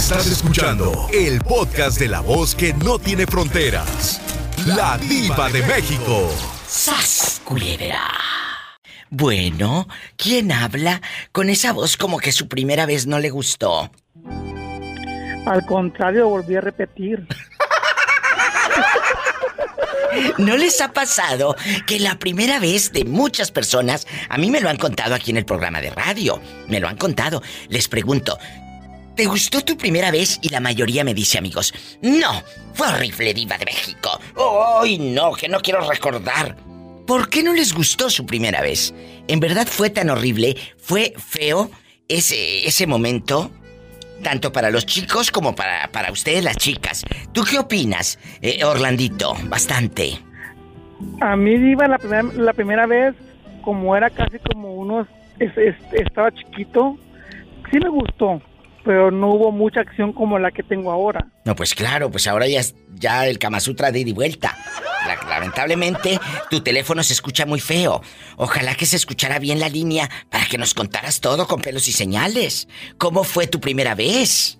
Estás escuchando el podcast de la voz que no tiene fronteras. La diva de México. ¡Sas, culebra! Bueno, ¿quién habla con esa voz como que su primera vez no le gustó? Al contrario, volví a repetir. ¿No les ha pasado que la primera vez de muchas personas, a mí me lo han contado aquí en el programa de radio, me lo han contado, les pregunto, ¿te gustó tu primera vez? Y la mayoría me dice, amigos, no, fue horrible, diva de México. ¡Ay, no, que no quiero recordar! ¿Por qué no les gustó su primera vez? ¿En verdad fue tan horrible? ¿Fue feo ese, ese momento? tanto para los chicos como para, para ustedes las chicas. ¿Tú qué opinas, eh, Orlandito? Bastante. A mí iba la primera, la primera vez, como era casi como unos, estaba chiquito, sí me gustó, pero no hubo mucha acción como la que tengo ahora. No, pues claro, pues ahora ya, ya el Kama Sutra de ida y vuelta. Lamentablemente, tu teléfono se escucha muy feo. Ojalá que se escuchara bien la línea para que nos contaras todo con pelos y señales. ¿Cómo fue tu primera vez?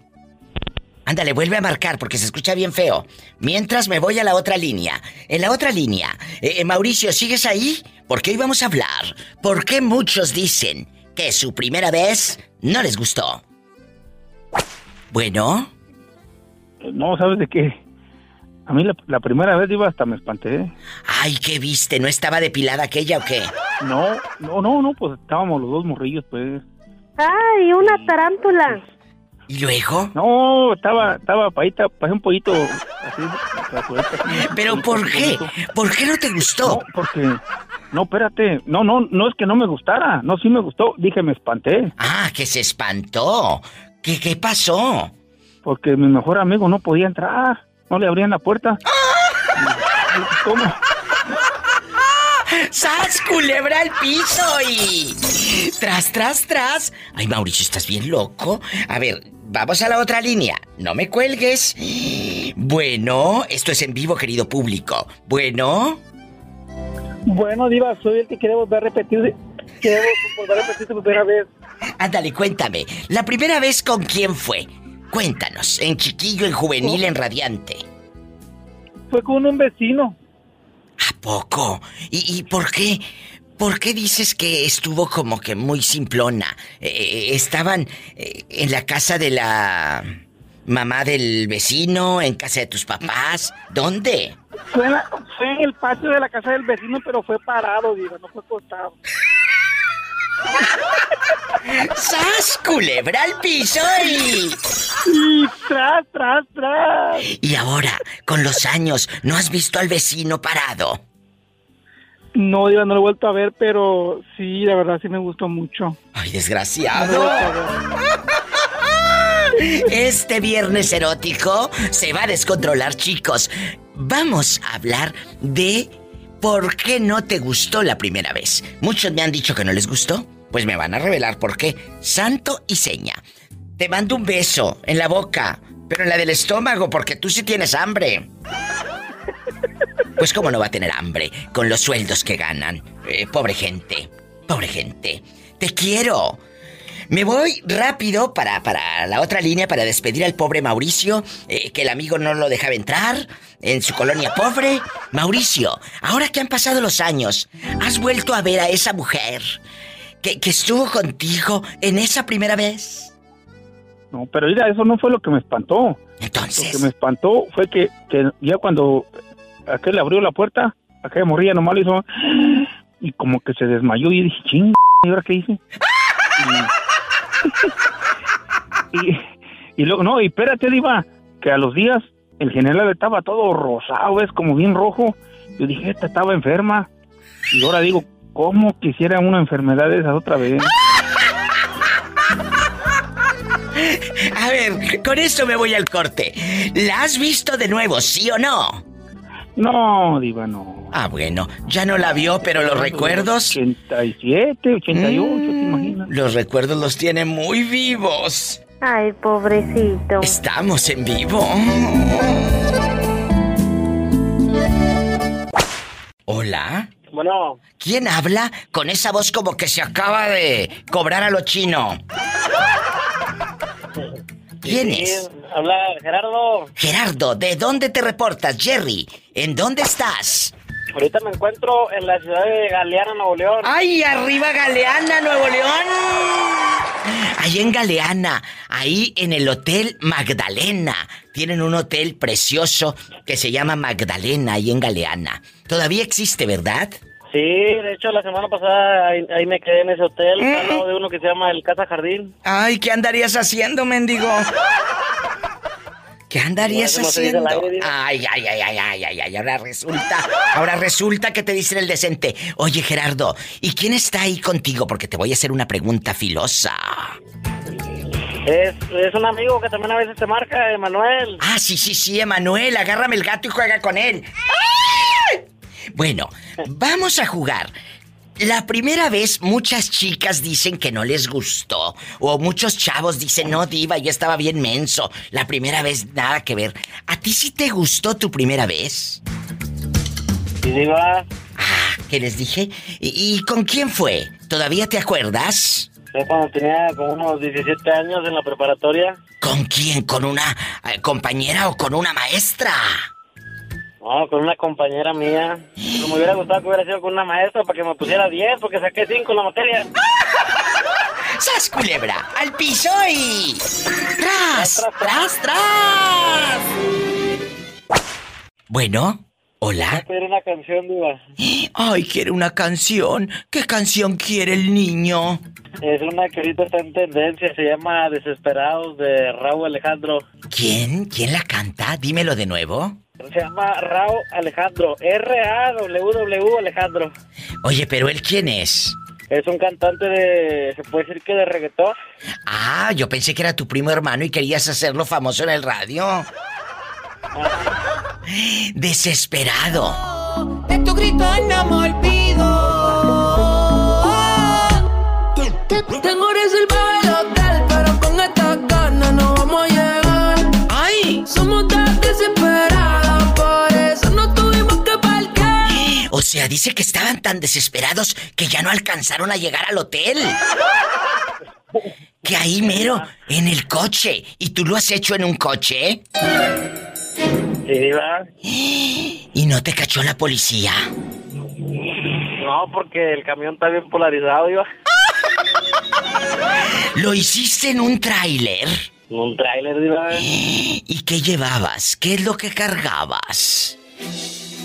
Ándale, vuelve a marcar porque se escucha bien feo. Mientras me voy a la otra línea. En la otra línea, eh, eh, Mauricio, ¿sigues ahí? Porque hoy vamos a hablar. ¿Por qué muchos dicen que su primera vez no les gustó? Bueno. No, ¿sabes de qué? A mí la, primera vez iba hasta me espanté. Ay, ¿qué viste? ¿No estaba depilada aquella o qué? No, no, no, no, pues estábamos los dos morrillos, pues. Ay, una tarántula. ¿Y luego? No, estaba, estaba paita, pasé un pollito así, ¿Pero por qué? ¿Por qué no te gustó? No, porque, no, espérate, no, no, no es que no me gustara, no, sí me gustó, dije me espanté. Ah, que se espantó. ¿Qué, qué pasó? Porque mi mejor amigo no podía entrar. No le abrían la puerta. ¿Cómo? ¡Sas, culebra al piso y... Tras, tras, tras. Ay, Mauricio, ¿estás bien loco? A ver, vamos a la otra línea. No me cuelgues. Bueno, esto es en vivo, querido público. Bueno. Bueno, Diva, soy el que quiere volver a repetir. Quiero volver a repetir su primera vez. Ándale, cuéntame. ¿La primera vez con quién fue? Cuéntanos, en chiquillo, en juvenil, en radiante. Fue con un vecino. ¿A poco? ¿Y, por qué? ¿Por qué dices que estuvo como que muy simplona? Eh, eh, ¿Estaban eh, en la casa de la mamá del vecino, en casa de tus papás? ¿Dónde? Fue en, fue en el patio de la casa del vecino, pero fue parado, digo, no fue acostado. ¡Sas, culebra al piso y... Y tras, tras, tras. Y ahora, con los años, ¿no has visto al vecino parado? No, ya no lo he vuelto a ver, pero sí, la verdad sí me gustó mucho. Ay, desgraciado. Este viernes erótico se va a descontrolar, chicos. Vamos a hablar de ¿Por qué no te gustó la primera vez? Muchos me han dicho que no les gustó. Pues me van a revelar por qué. Santo y seña. Te mando un beso en la boca, pero en la del estómago, porque tú sí tienes hambre. Pues cómo no va a tener hambre con los sueldos que ganan. Eh, pobre gente, pobre gente. Te quiero. Me voy rápido para, para la otra línea para despedir al pobre Mauricio, eh, que el amigo no lo dejaba entrar en su colonia pobre. Mauricio, ahora que han pasado los años, ¿has vuelto a ver a esa mujer que, estuvo contigo en esa primera vez? No, pero mira, eso no fue lo que me espantó. Entonces. Lo que me espantó fue que, que ya cuando aquel abrió la puerta, aquella morrilla nomás lo hizo y como que se desmayó y dije, ching, ¿y ahora qué hice? y, luego, no, y espérate, Diva, que a los días el general estaba todo rosado, es como bien rojo. Yo dije, esta estaba enferma. Y ahora digo, ¿cómo quisiera una enfermedad de esas otra vez? A ver, con esto me voy al corte. ¿La has visto de nuevo, sí o no? No, Diva, no. Ah, bueno, ya no la vio, pero los recuerdos. 87, 88, ¿te mm? Los recuerdos los tiene muy vivos. Ay, pobrecito. Estamos en vivo. Hola. Bueno. ¿Quién habla con esa voz como que se acaba de cobrar a lo chino? ¿Quién es? Habla Gerardo. Gerardo, ¿de dónde te reportas, Jerry? ¿En dónde estás? Ahorita me encuentro en la ciudad de Galeana, Nuevo León. ¡Ay, arriba Galeana, Nuevo León! Ahí en Galeana, ahí en el Hotel Magdalena. Tienen un hotel precioso que se llama Magdalena, ahí en Galeana. Todavía existe, ¿verdad? Sí, de hecho la semana pasada ahí, ahí me quedé en ese hotel, al lado de uno que se llama el Casa Jardín. Ay, ¿qué andarías haciendo, mendigo? ¿Qué andarías No, haciendo? aire. Ay, ay, ay, ay, ay, ay, ay, ahora resulta, ahora resulta que te dicen el decente. Oye, Gerardo, ¿y quién está ahí contigo? Porque te voy a hacer una pregunta filosa. Es, es un amigo que también a veces te marca, Emanuel. Ah, sí, sí, sí, Emanuel, agárrame el gato y juega con él. ¡Ay! Bueno, vamos a jugar. La primera vez muchas chicas dicen que no les gustó. O muchos chavos dicen, no, diva, yo estaba bien menso. La primera vez nada que ver. ¿A ti sí te gustó tu primera vez? Y digo, ah, Ah, ¿qué les dije? ¿Y, y con quién fue? ¿Todavía te acuerdas? fue cuando tenía como unos 17 años en la preparatoria. ¿Con quién? ¿Con una eh, compañera o con una maestra? No, con una compañera mía. Pero me hubiera gustado que hubiera sido con una maestra para que me pusiera 10, porque saqué 5 en la materia. ¡Sas, culebra! ¡Al piso y... ¡Tras! ¡Tras, tras! Bueno, hola. Era una canción, diva. Ay, quiere una canción. ¿Qué canción quiere el niño? Es una que ahorita está en tendencia, se llama Desesperados de Raúl Alejandro. ¿Quién? ¿Quién la canta? Dímelo de nuevo. Se llama Raúl Alejandro, R-A-W-W Alejandro. Oye, pero él quién es? Es un cantante de, se puede decir que de reggaetón. Ah, yo pensé que era tu primo hermano y querías hacerlo famoso en el radio. Desesperado. De tu grito no me olvido. Tengo reservado el hotel, pero con esta gana no vamos a llegar. ¡Ay! Somos sea, dice que estaban tan desesperados que ya no alcanzaron a llegar al hotel. Que ahí mero, en el coche. ¿Y tú lo has hecho en un coche? Sí. ¿Y no te cachó la policía? No, porque el camión está bien polarizado, diva. ¿Lo hiciste en un tráiler? Un tráiler, diva. ¿Y qué llevabas? ¿Qué es lo que cargabas?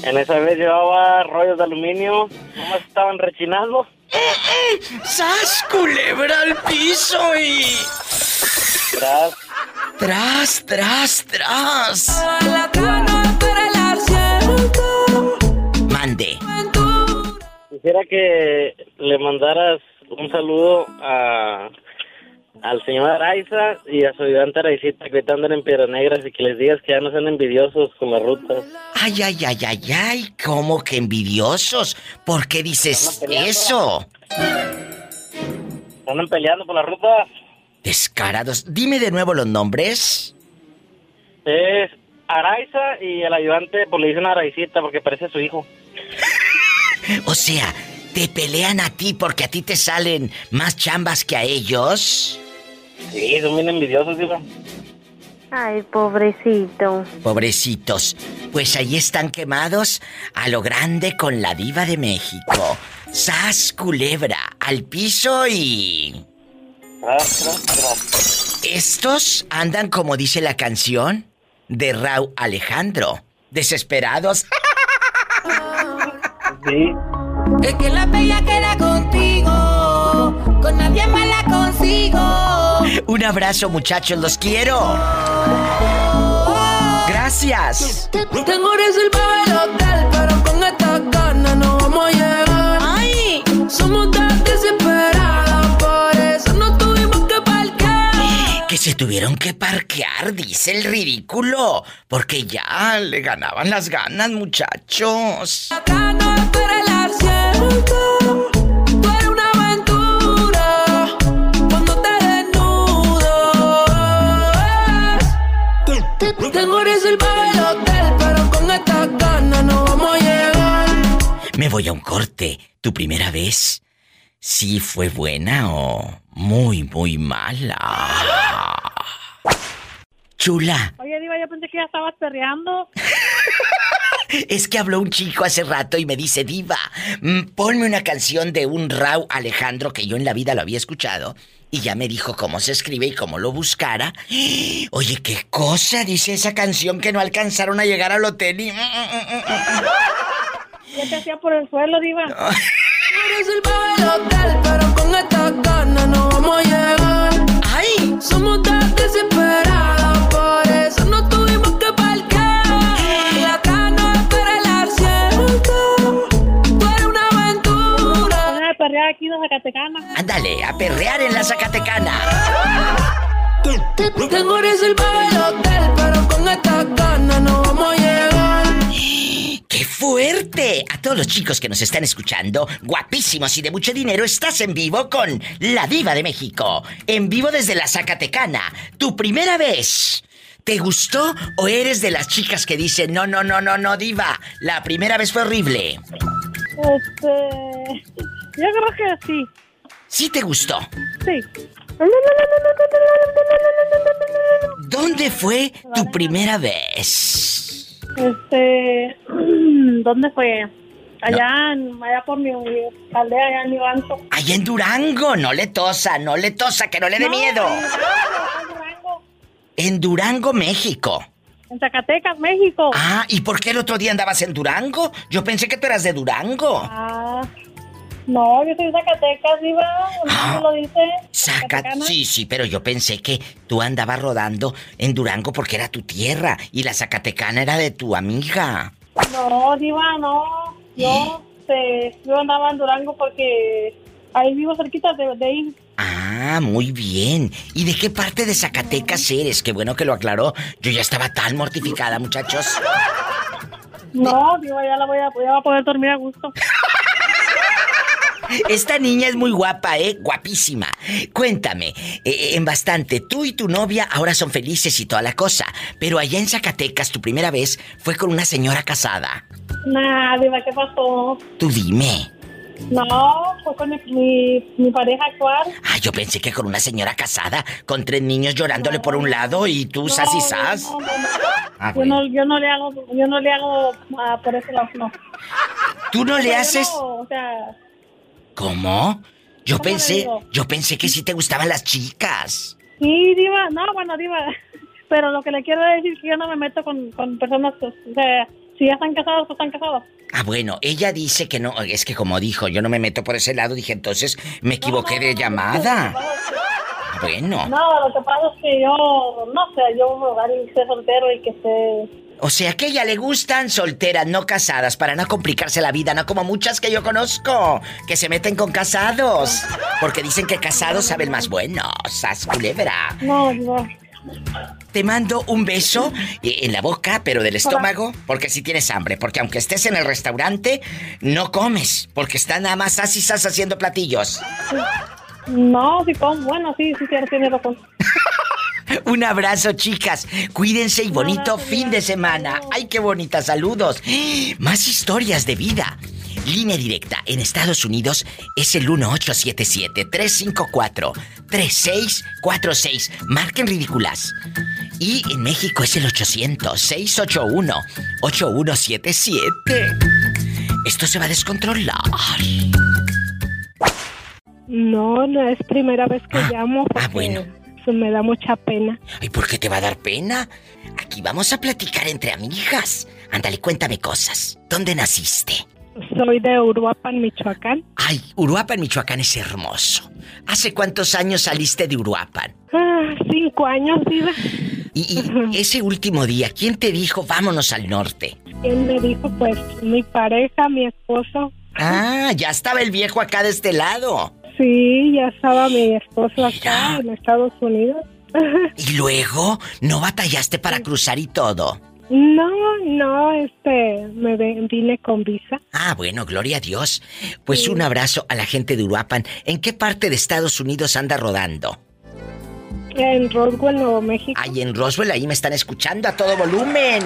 En esa vez llevaba rollos de aluminio, nomás estaban rechinando. ¡Sas, culebra al piso y... Tras, Tras, tras, tras. Mande. quisiera que le mandaras un saludo a al señor Araiza y a su ayudante Araicita que ahorita andan en Piedras Negras y que les digas que ya no sean envidiosos con las rutas. Ay, ay, ay, ay, ay, ¿cómo que envidiosos? ¿Por qué dices eso? Andan peleando por la ruta. Descarados. Dime de nuevo los nombres. Es Araiza y el ayudante pues le dicen Araicita porque parece su hijo. O sea, ¿te pelean a ti porque a ti te salen más chambas que a ellos? Sí, son bien envidiosos, digo. Ay, pobrecito. Pobrecitos. Pues ahí están quemados a lo grande con la diva de México. Sas culebra al piso y... Estos andan como dice la canción de Raúl Alejandro. Desesperados. Sí. Es que la bella queda contigo, con nadie más la consigo. Un abrazo muchachos, los quiero. Gracias. Tengo reservado el hotel, pero con esta gana no vamos a llegar. ¡Ay! Somos tan desesperados, por eso no tuvimos que parquear. Que se tuvieron que parquear, dice el ridículo. Porque ya le ganaban las ganas, muchachos. La gana, pero el asiento. Me voy a un corte. ¿Tu primera vez? ¿Sí fue buena o muy, muy mala? Chula, Oye, Diva, yo pensé que ya estabas perreando. es que habló un chico hace rato y me dice, Diva, mm, ponme una canción de un Rau Alejandro que yo en la vida lo había escuchado. Y ya me dijo cómo se escribe y cómo lo buscara. Oye, qué cosa dice esa canción que no alcanzaron a llegar al hotel y... Ya te hacía por el suelo, Diva. Eres el hotel, pero con esta ganas no vamos a llegar. ¡Ay! Somos tan desesperados, por eso no tuvimos que parquear. Y acá no espera el asiento. Fue una aventura. Van a perrear aquí de Zacatecana. Ándale, a perrear en la Zacatecana. Tengo reservado el hotel, pero con esta ganas no vamos a llegar. ¡Qué fuerte! A todos los chicos que nos están escuchando, guapísimos y de mucho dinero, estás en vivo con la diva de México. En vivo desde la Zacatecana. Tu primera vez. ¿Te gustó o eres de las chicas que dicen, no, no, no, no, no, diva? La primera vez fue horrible. Este. Yo creo que sí. ¿Sí te gustó? Sí. ¿Dónde fue tu primera vez? Este. ¿Dónde fue? Allá, en- allá por mi aldea, allá en mi banco. Allá en Durango. No le tosa, no le tosa, que no le dé miedo. En Durango, En Durango, México. En Zacatecas, México. Ah, ¿y por qué el otro día andabas en Durango? Yo pensé que tú eras de Durango. Ah, no, yo soy de Zacatecas, Diva. Ah. ¿No lo dice? Saca... Zacatecana. Sí, sí, pero yo pensé que tú andabas rodando en Durango porque era tu tierra y la Zacatecana era de tu amiga. No, Diva, no. Yo, este, yo andaba en Durango porque ahí vivo cerquita de, de ahí. Ah, muy bien. ¿Y de qué parte de Zacatecas eres? Qué bueno que lo aclaró. Yo ya estaba tan mortificada, muchachos. No, Diva, ya la voy a, ya va a poder dormir a gusto. Esta niña es muy guapa, ¿eh? Guapísima. Cuéntame, eh, en bastante, tú y tu novia ahora son felices y toda la cosa, pero allá en Zacatecas tu primera vez fue con una señora casada. Nah, Diva, ¿qué pasó? Tú dime. No, fue con mi, pareja actual. Ah, yo pensé que con una señora casada, con tres niños llorándole por un lado y tú sas y No, sas. no, no, no. Ah, Yo bueno. no, yo no le hago, yo no le hago ah, por ese lado, no. Tú no le yo haces. no, o sea, ¿Cómo? Yo ¿Cómo le pensé, yo pensé que sí te gustaban las chicas. sí, Diva, no, bueno, Diva. Pero lo que le quiero decir es que yo no me meto con, con personas, pues, o sea, si ya están casados, pues están casados. Ah, bueno, ella dice que no, es que como dijo, yo no me meto por ese lado, dije entonces me equivoqué de llamada. Bueno, No, lo que pasa es que yo, no sé, yo alguien que esté soltero y que esté... o sea que a ella le gustan solteras, no casadas, para no complicarse la vida, no como muchas que yo conozco, que se meten con casados, porque dicen que casados saben más buenos, sas culebra. No, Diva. Te mando un beso eh, en la boca, pero del estómago, porque si tienes hambre. Porque aunque estés en el restaurante, no comes, porque están nada más así sas haciendo platillos. No, sí, con, bueno, sí, sí, sí, tiene razón. Un abrazo, chicas. Cuídense y bonito abrazo, fin de semana. Ay, qué bonitas saludos. Más historias de vida. Línea directa en Estados Unidos es el 1877-354-3646. Marquen ridículas. Y en México es el 800-681-8177. Esto se va a descontrolar. No, no es primera vez que Ah, llamo porque ah, bueno. Me da mucha pena. Ay, ¿por qué te va a dar pena? Aquí vamos a platicar entre amigas. Ándale, cuéntame cosas. ¿Dónde naciste? Soy de Uruapan, Michoacán. Ay, Uruapan, Michoacán es hermoso. ¿Hace cuántos años saliste de Uruapan? Ah, cinco años, Diva. Y, y ese último día, ¿quién te dijo vámonos al norte? ¿Quién me dijo? Pues mi pareja, mi esposo. Ah, ya estaba el viejo acá de este lado. Sí, ya estaba mi esposo acá en Estados Unidos. Y luego, ¿no batallaste para cruzar y todo? No, no, este, me vine con visa. Ah, bueno, gloria a Dios. Pues un abrazo a la gente de Uruapan. ¿En qué parte de Estados Unidos anda rodando? En Roswell, Nuevo México. Ay, en Roswell ahí me están escuchando a todo volumen.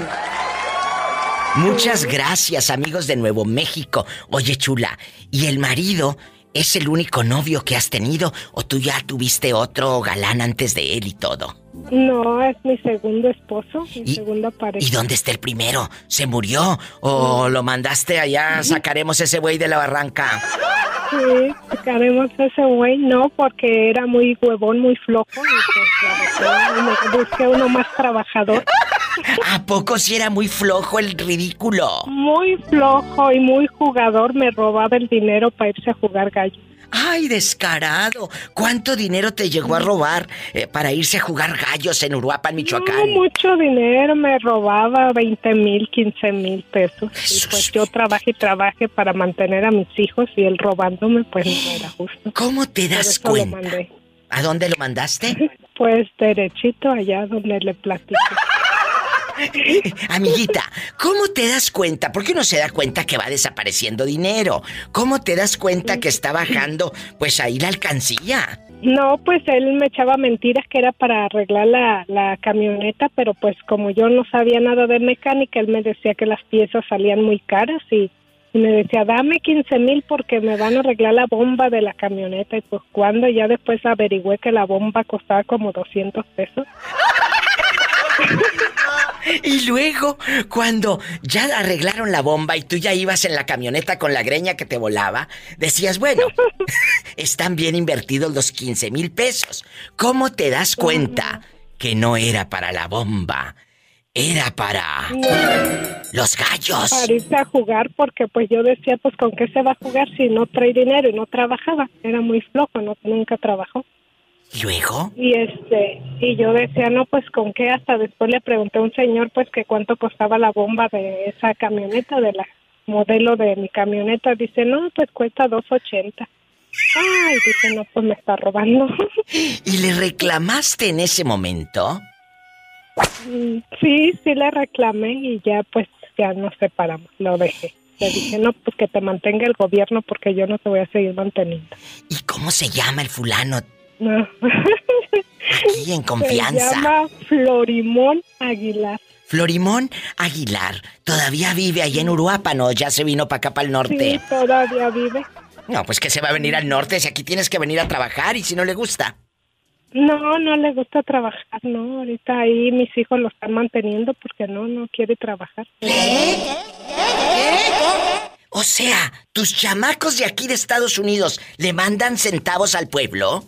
Muchas gracias, amigos de Nuevo México. Oye, chula, ¿y el marido ¿Es el único novio que has tenido o tú ya tuviste otro galán antes de él y todo? No, es mi segundo esposo, mi segunda pareja. ¿Y dónde está el primero? ¿Se murió? ¿O lo mandaste allá? Sacaremos ese güey de la barranca. Sí, sacaremos ese güey, no, porque era muy huevón, muy flojo. Y pues, busqué uno más trabajador. ¿A poco si era muy flojo el ridículo? Muy flojo y muy jugador, me robaba el dinero para irse a jugar gallo. ¡Ay, descarado! ¿Cuánto dinero te llegó a robar eh, para irse a jugar gallos en Uruapan, Michoacán? No, mucho dinero, me robaba 20 mil, 15 mil pesos. Y pues yo trabajé y trabajé para mantener a mis hijos y él robándome, pues no era justo. ¿Cómo te Por das lo cuenta? mandé. ¿A dónde lo mandaste? Pues derechito allá donde le platico. Amiguita, ¿cómo te das cuenta? Porque uno se da cuenta que va desapareciendo dinero. ¿Cómo te das cuenta que está bajando, pues ahí la alcancía? No, pues él me echaba mentiras que era para arreglar la, camioneta, pero pues como yo no sabía nada de mecánica, él me decía que las piezas salían muy caras y, y me decía, dame 15 mil porque me van a arreglar la bomba de la camioneta. Y pues cuando ya después averigüé que la bomba costaba como 200 pesos. Y luego, cuando ya arreglaron la bomba y tú ya ibas en la camioneta con la greña que te volaba, decías, bueno, están bien invertidos los 15 mil pesos. ¿Cómo te das cuenta que no era para la bomba? Era para los gallos. Para irse a jugar porque pues yo decía, pues con qué se va a jugar si no trae dinero y no trabajaba. Era muy flojo, no, nunca trabajó. ¿Y luego? Y este, y yo decía, no, pues con qué, hasta después le pregunté a un señor, pues que cuánto costaba la bomba de esa camioneta, de la modelo de mi camioneta. Dice, no, pues cuesta 280. Ay, dice, no, pues me está robando. ¿Y le reclamaste en ese momento? Mm, sí, sí le reclamé y ya pues ya nos separamos, lo dejé. Le dije, no, pues que te mantenga el gobierno porque yo no te voy a seguir manteniendo. ¿Y cómo se llama el fulano? No. Aquí en confianza. Se llama Florimón Aguilar. Florimón Aguilar. ¿Todavía vive ahí en Uruapan o ya se vino para acá para el norte? Sí, todavía vive. No, pues que se va a venir al norte si aquí tienes que venir a trabajar y si no le gusta. No, no le gusta trabajar, no. Ahorita ahí mis hijos lo están manteniendo porque no, no quiere trabajar. O sea, tus chamacos de aquí de Estados Unidos le mandan centavos al pueblo.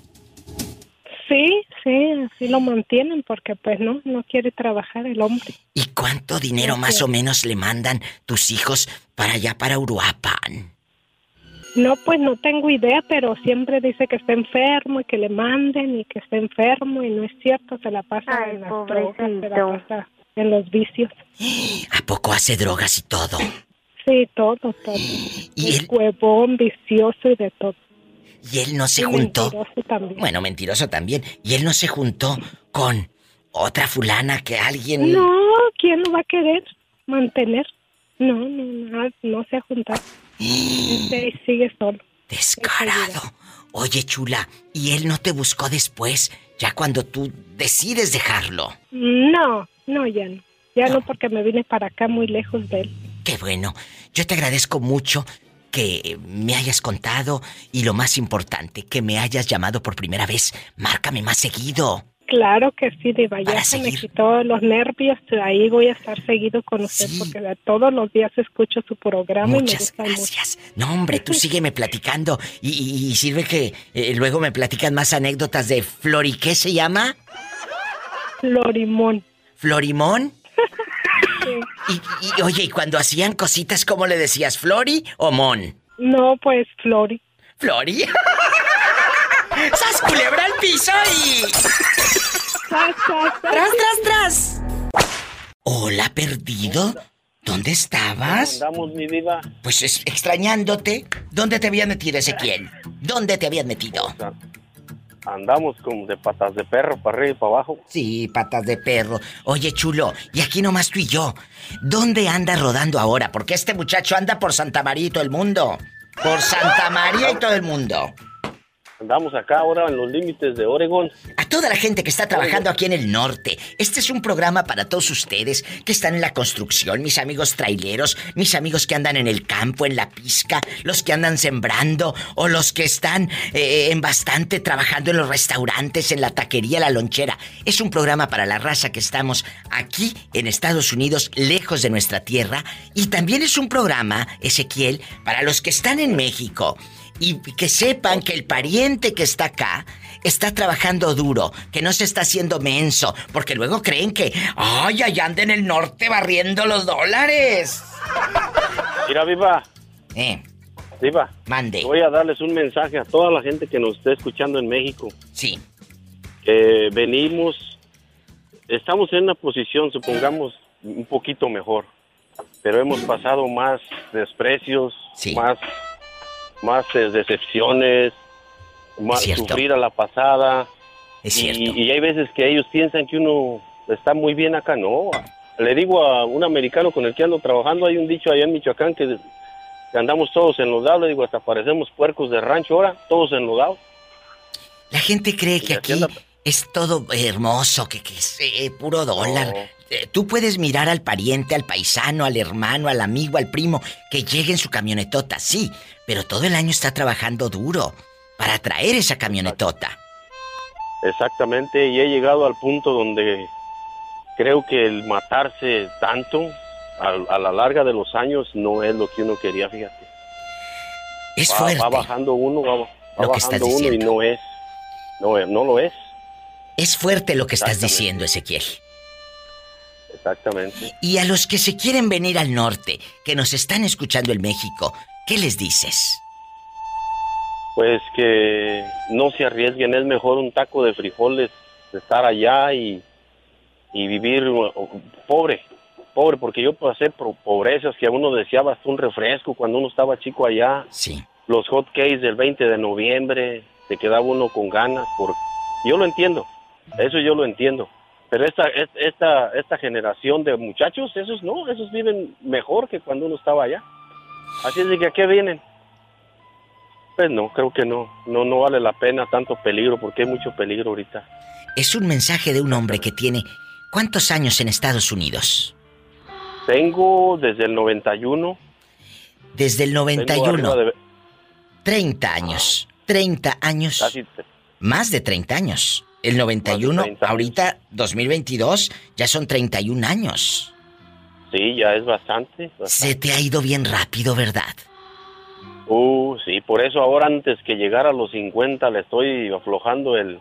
Sí, sí, así lo mantienen porque pues no, no quiere trabajar el hombre. ¿Y cuánto dinero más o menos le mandan tus hijos para allá, para Uruapan? No, pues no tengo idea, pero siempre dice que está enfermo y que le manden y que está enfermo y no es cierto, se la pasa Ay, en las drogas, se la pasa en los vicios. ¿A poco hace drogas y todo? Sí, todo, todo. ¿Y es él? huevón, vicioso y de todo. ¿Y él no se Y juntó? mentiroso también. Bueno, mentiroso también. ¿Y él no se juntó con otra fulana que alguien... No, ¿quién lo va a querer mantener? No, no, no, no se ha juntado. Este sigue solo. Descarado. Oye, chula, ¿y él no te buscó después, ya cuando tú decides dejarlo? No, no, ya no. Ya no, porque me vine para acá muy lejos de él. Qué bueno. Yo te agradezco mucho que me hayas contado y lo más importante, que me hayas llamado por primera vez. Márcame más seguido. Claro que sí, Diva. Ya se me quitó los nervios. Ahí voy a estar seguido con usted porque todos los días escucho su programa Muchas y me gusta gracias. No, hombre, tú sígueme platicando y, y- y sirve que eh, luego me platican más anécdotas de Flori. ¿Qué se llama? mucho. Florimón. ¿Florimón? Y, y, oye, y cuando hacían cositas, ¿cómo le decías? ¿Flori o Mon? No, pues Flori. ¿Flori? ¡Sas culebra al piso y... ¡Tras, tras, ¡Tras, tras, tras! Hola, perdido. ¿Dónde estabas? Andamos, mi diva. Pues es- extrañándote. ¿Dónde te habías metido, Ezequiel? ¿Dónde te habías metido? Andamos como de patas de perro para arriba y para abajo. Sí, patas de perro. Oye, chulo, y aquí nomás tú y yo. ¿Dónde anda rodando ahora? Porque este muchacho anda por Santa María y todo el mundo. Por Santa María y todo el mundo. Andamos acá ahora en los límites de Oregón. A toda la gente que está trabajando aquí en el norte, este es un programa para todos ustedes que están en la construcción, mis amigos traileros, mis amigos que andan en el campo, en la pizca, los que andan sembrando o los que están eh, en bastante trabajando en los restaurantes, en la taquería, la lonchera. Es un programa para la raza que estamos aquí en Estados Unidos, lejos de nuestra tierra. Y también es un programa, Ezequiel, para los que están en México y que sepan que el pariente que está acá está trabajando duro, que no se está haciendo menso, porque luego creen que, ay, allá anda en el norte barriendo los dólares. Mira, Viva. Eh. Viva. Mande. Voy a darles un mensaje a toda la gente que nos esté escuchando en México. Sí. Que venimos, estamos en una posición, supongamos, un poquito mejor, pero hemos pasado más desprecios, más más eh, decepciones, más cierto. sufrir a la pasada. Es y, cierto. y hay veces que ellos piensan que uno está muy bien acá, no. Le digo a un americano con el que ando trabajando, hay un dicho allá en Michoacán que, que andamos todos enlodados, le digo, hasta parecemos puercos de rancho ahora, todos enlodados. La gente cree que aquí es todo hermoso, que, que es eh, puro dólar. Eh, Tú puedes mirar al pariente, al paisano, al hermano, al amigo, al primo, que llegue en su camionetota, sí, pero todo el año está trabajando duro para traer esa camionetota. Exactamente, y he llegado al punto donde creo que el matarse tanto a, a la larga de los años no es lo que uno quería, fíjate. Es va, fuerte. va bajando uno, va, bajando uno y no es, no, es- no lo es, Es fuerte lo que estás diciendo, Ezequiel. Exactamente. Y a los que se quieren venir al norte, que nos están escuchando en México, ¿qué les dices? Pues que no se arriesguen, es mejor un taco de frijoles, estar allá y, y vivir pobre, pobre, porque yo pasé por pobrezas que a uno deseaba hasta un refresco cuando uno estaba chico allá. Sí. Los hot cakes del 20 de noviembre, se quedaba uno con ganas, por... yo lo entiendo, eso yo lo entiendo. Pero esta, es- esta, esta generación de muchachos, esos no, esos viven mejor que cuando uno estaba allá. Así es de que a qué vienen. Pues no, creo que no, no, no vale la pena tanto peligro porque hay mucho peligro ahorita. Es un mensaje de un hombre que tiene ¿cuántos años en Estados Unidos? Tengo desde el 91. Desde el tengo 91. arriba de- 30 años. 30 años. casi Más de 30 años. El 91, ahorita 2022, ya son 31 años. Sí, ya es bastante. Se te ha ido bien rápido, ¿verdad? Uh, sí, por eso ahora antes que llegar a los 50 le estoy aflojando el,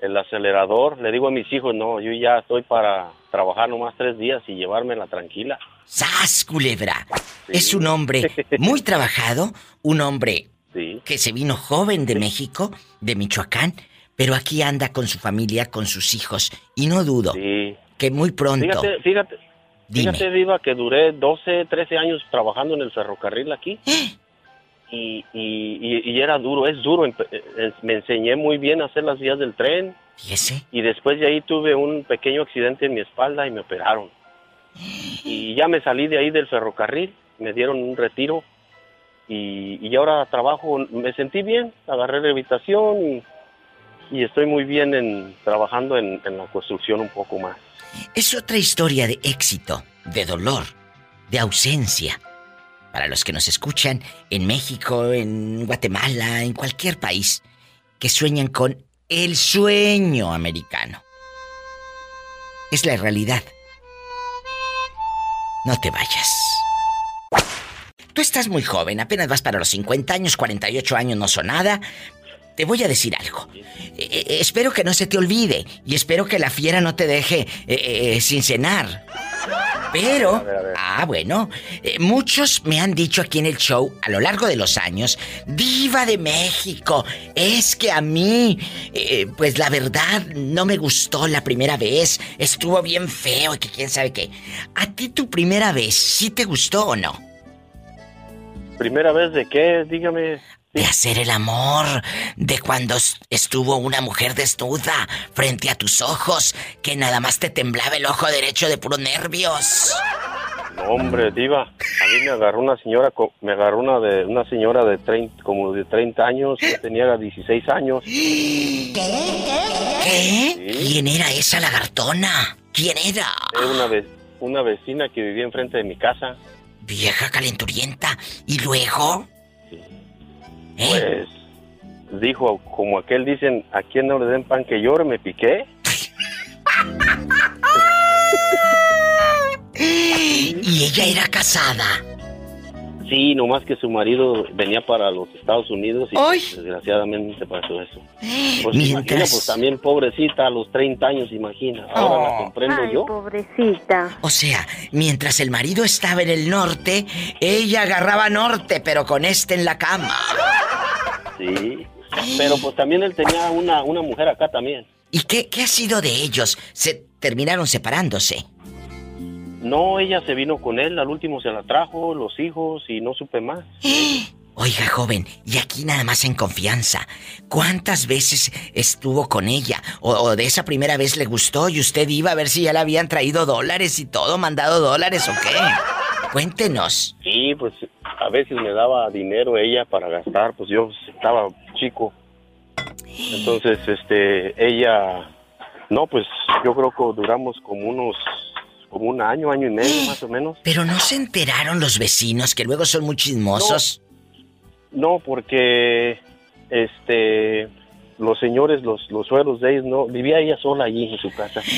el acelerador. Le digo a mis hijos, no, yo ya estoy para trabajar nomás tres días y llevármela tranquila. ¡Sas, culebra! Es un hombre muy trabajado, un hombre que se vino joven de México, de Michoacán, pero aquí anda con su familia, con sus hijos, y no dudo que muy pronto... Fíjate, fíjate, Dime. fíjate, Viva, que duré 12, 13 años trabajando en el ferrocarril aquí. Y, y, y- y era duro, es duro. Eh, Me enseñé muy bien a hacer las vías del tren. Fíjese. Y después de ahí tuve un pequeño accidente en mi espalda y me operaron. Y ya me salí de ahí del ferrocarril, me dieron un retiro. Y, y ahora trabajo, me sentí bien, agarré rehabilitación y, y estoy muy bien en trabajando en, en la construcción un poco más. Es otra historia de éxito, de dolor, de ausencia. Para los que nos escuchan en México, en Guatemala, en cualquier país, que sueñan con el sueño americano. Es la realidad. No te vayas. Tú estás muy joven, apenas vas para los 50 años, 48 años no son nada. Te voy a decir algo. Eh, eh, espero que no se te olvide y espero que la fiera no te deje eh, eh, sin cenar. Pero, ah, bueno, eh, muchos me han dicho aquí en el show a lo largo de los años, diva de México, es que a mí, eh, pues la verdad no me gustó la primera vez, estuvo bien feo y que quién sabe qué. ¿A ti tu primera vez sí te gustó o no? ¿Primera vez de qué? Dígame. De hacer el amor, de cuando estuvo una mujer desnuda frente a tus ojos, que nada más te temblaba el ojo derecho de puros nervios. Hombre, diva, a mí me agarró una señora, me agarró una de una señora de 30, como de 30 años, yo tenía 16 años. ¿Qué? ¿Quién era esa lagartona? ¿Quién era? Era una ve- una vecina que vivía enfrente de mi casa. Vieja calenturienta. ¿Y luego? Pues dijo, como aquel dicen, a quien no le den pan que llore, me piqué. ¿Y ella era casada? Sí, nomás que su marido venía para los Estados Unidos y ¡Ay! pues, desgraciadamente pasó eso. Pues Mientras- imagina, pues también pobrecita a los 30 años, imagina. Ahora la comprendo Ay, yo. pobrecita. O sea, mientras el marido estaba en el norte, ella agarraba norte, pero con este en la cama. Sí. Pero pues también él tenía una, una mujer acá también. ¿Y qué, qué ha sido de ellos? Se terminaron separándose. No, ella se vino con él, al último se la trajo, los hijos y no supe más. Oiga, joven, y aquí nada más en confianza. ¿Cuántas veces estuvo con ella? O, o de esa primera vez le gustó y usted iba a ver si ya le habían traído dólares y todo, mandado dólares o qué? Cuéntenos. Sí, pues a veces me daba dinero ella para gastar, pues yo estaba chico. Entonces, este, ella, no, pues yo creo que duramos como unos, como un año, año y medio más o menos. Pero no se enteraron los vecinos que luego son muy chismosos. No, porque, este, los señores, los, los suegros de ellos, no, vivía ella sola allí en su casa.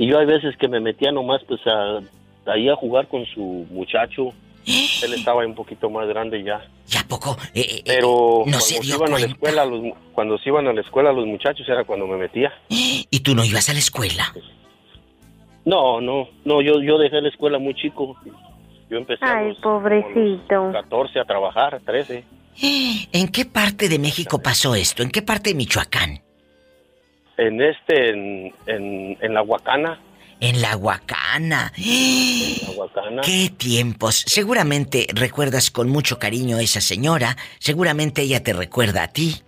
Y yo hay veces que me metía nomás, pues, a, ahí a jugar con su muchacho. Él estaba un poquito más grande ya. ¿Y a poco? Eh, Pero no cuando se dio iban a la escuela, los, cuando se iban a la escuela los muchachos era cuando me metía. ¿Y tú no ibas a la escuela? No, no, no, yo, yo dejé la escuela muy chico. Yo empecé a Ay, los pobrecito. 14 a trabajar, 13. ¿En qué parte de México pasó esto? ¿En qué parte de Michoacán? En este, en, en, en la Huacana. En la Huacana. En la Huacana. ¡Qué tiempos! Seguramente recuerdas con mucho cariño a esa señora. Seguramente ella te recuerda a ti.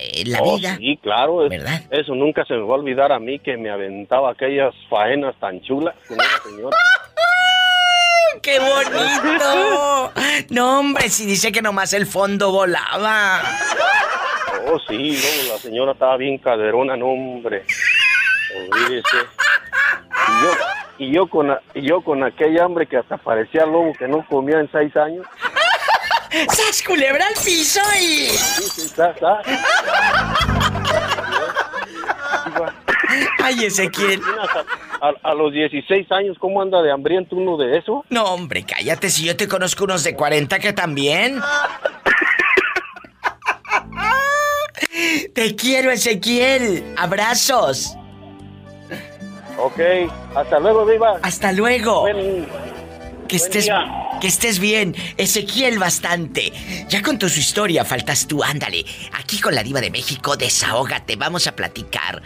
Eh, la Oh, vida. Sí, claro. ¿Verdad? Eso nunca se me va a olvidar a mí que me aventaba aquellas faenas tan chulas con esa señora. ¡Qué bonito! No, hombre, si dice que nomás el fondo volaba. Oh, sí, luego la señora estaba bien caderona, no, hombre. Olvídese. Y yo, y yo con, y yo con aquella hambre que hasta parecía lobo que no comía en seis años. ¡Sas culebra al piso y... Sí, sí, Ay, Ezequiel. A, a los 16 años, ¿cómo anda de hambriento uno de eso? No, hombre, cállate si yo te conozco unos de 40 que también. Te quiero, Ezequiel. Abrazos. Ok, hasta luego, Viva. Hasta luego. Que estés, día. que estés bien. Ezequiel bastante. Ya contó su historia, faltas tú, ándale. Aquí con la diva de México, desahógate, vamos a platicar.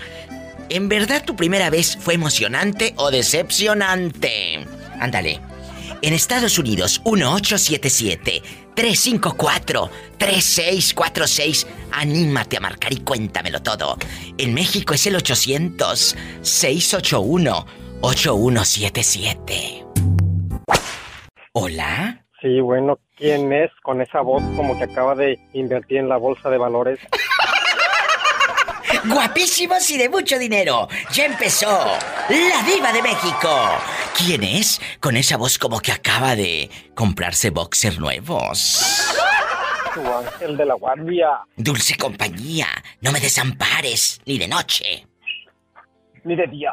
¿En verdad tu primera vez fue emocionante o decepcionante? Ándale. En Estados Unidos, 1877-354-3646. Anímate a marcar y cuéntamelo todo. En México es el 800-681-8177. ¿Hola? Sí, bueno, ¿quién es con esa voz como que acaba de invertir en la bolsa de valores? Guapísimos y de mucho dinero. Ya empezó la diva de México. ¿Quién es? Con esa voz como que acaba de comprarse boxer nuevos. Tu ángel de la guardia. Dulce compañía, no me desampares, ni de noche. Ni de día.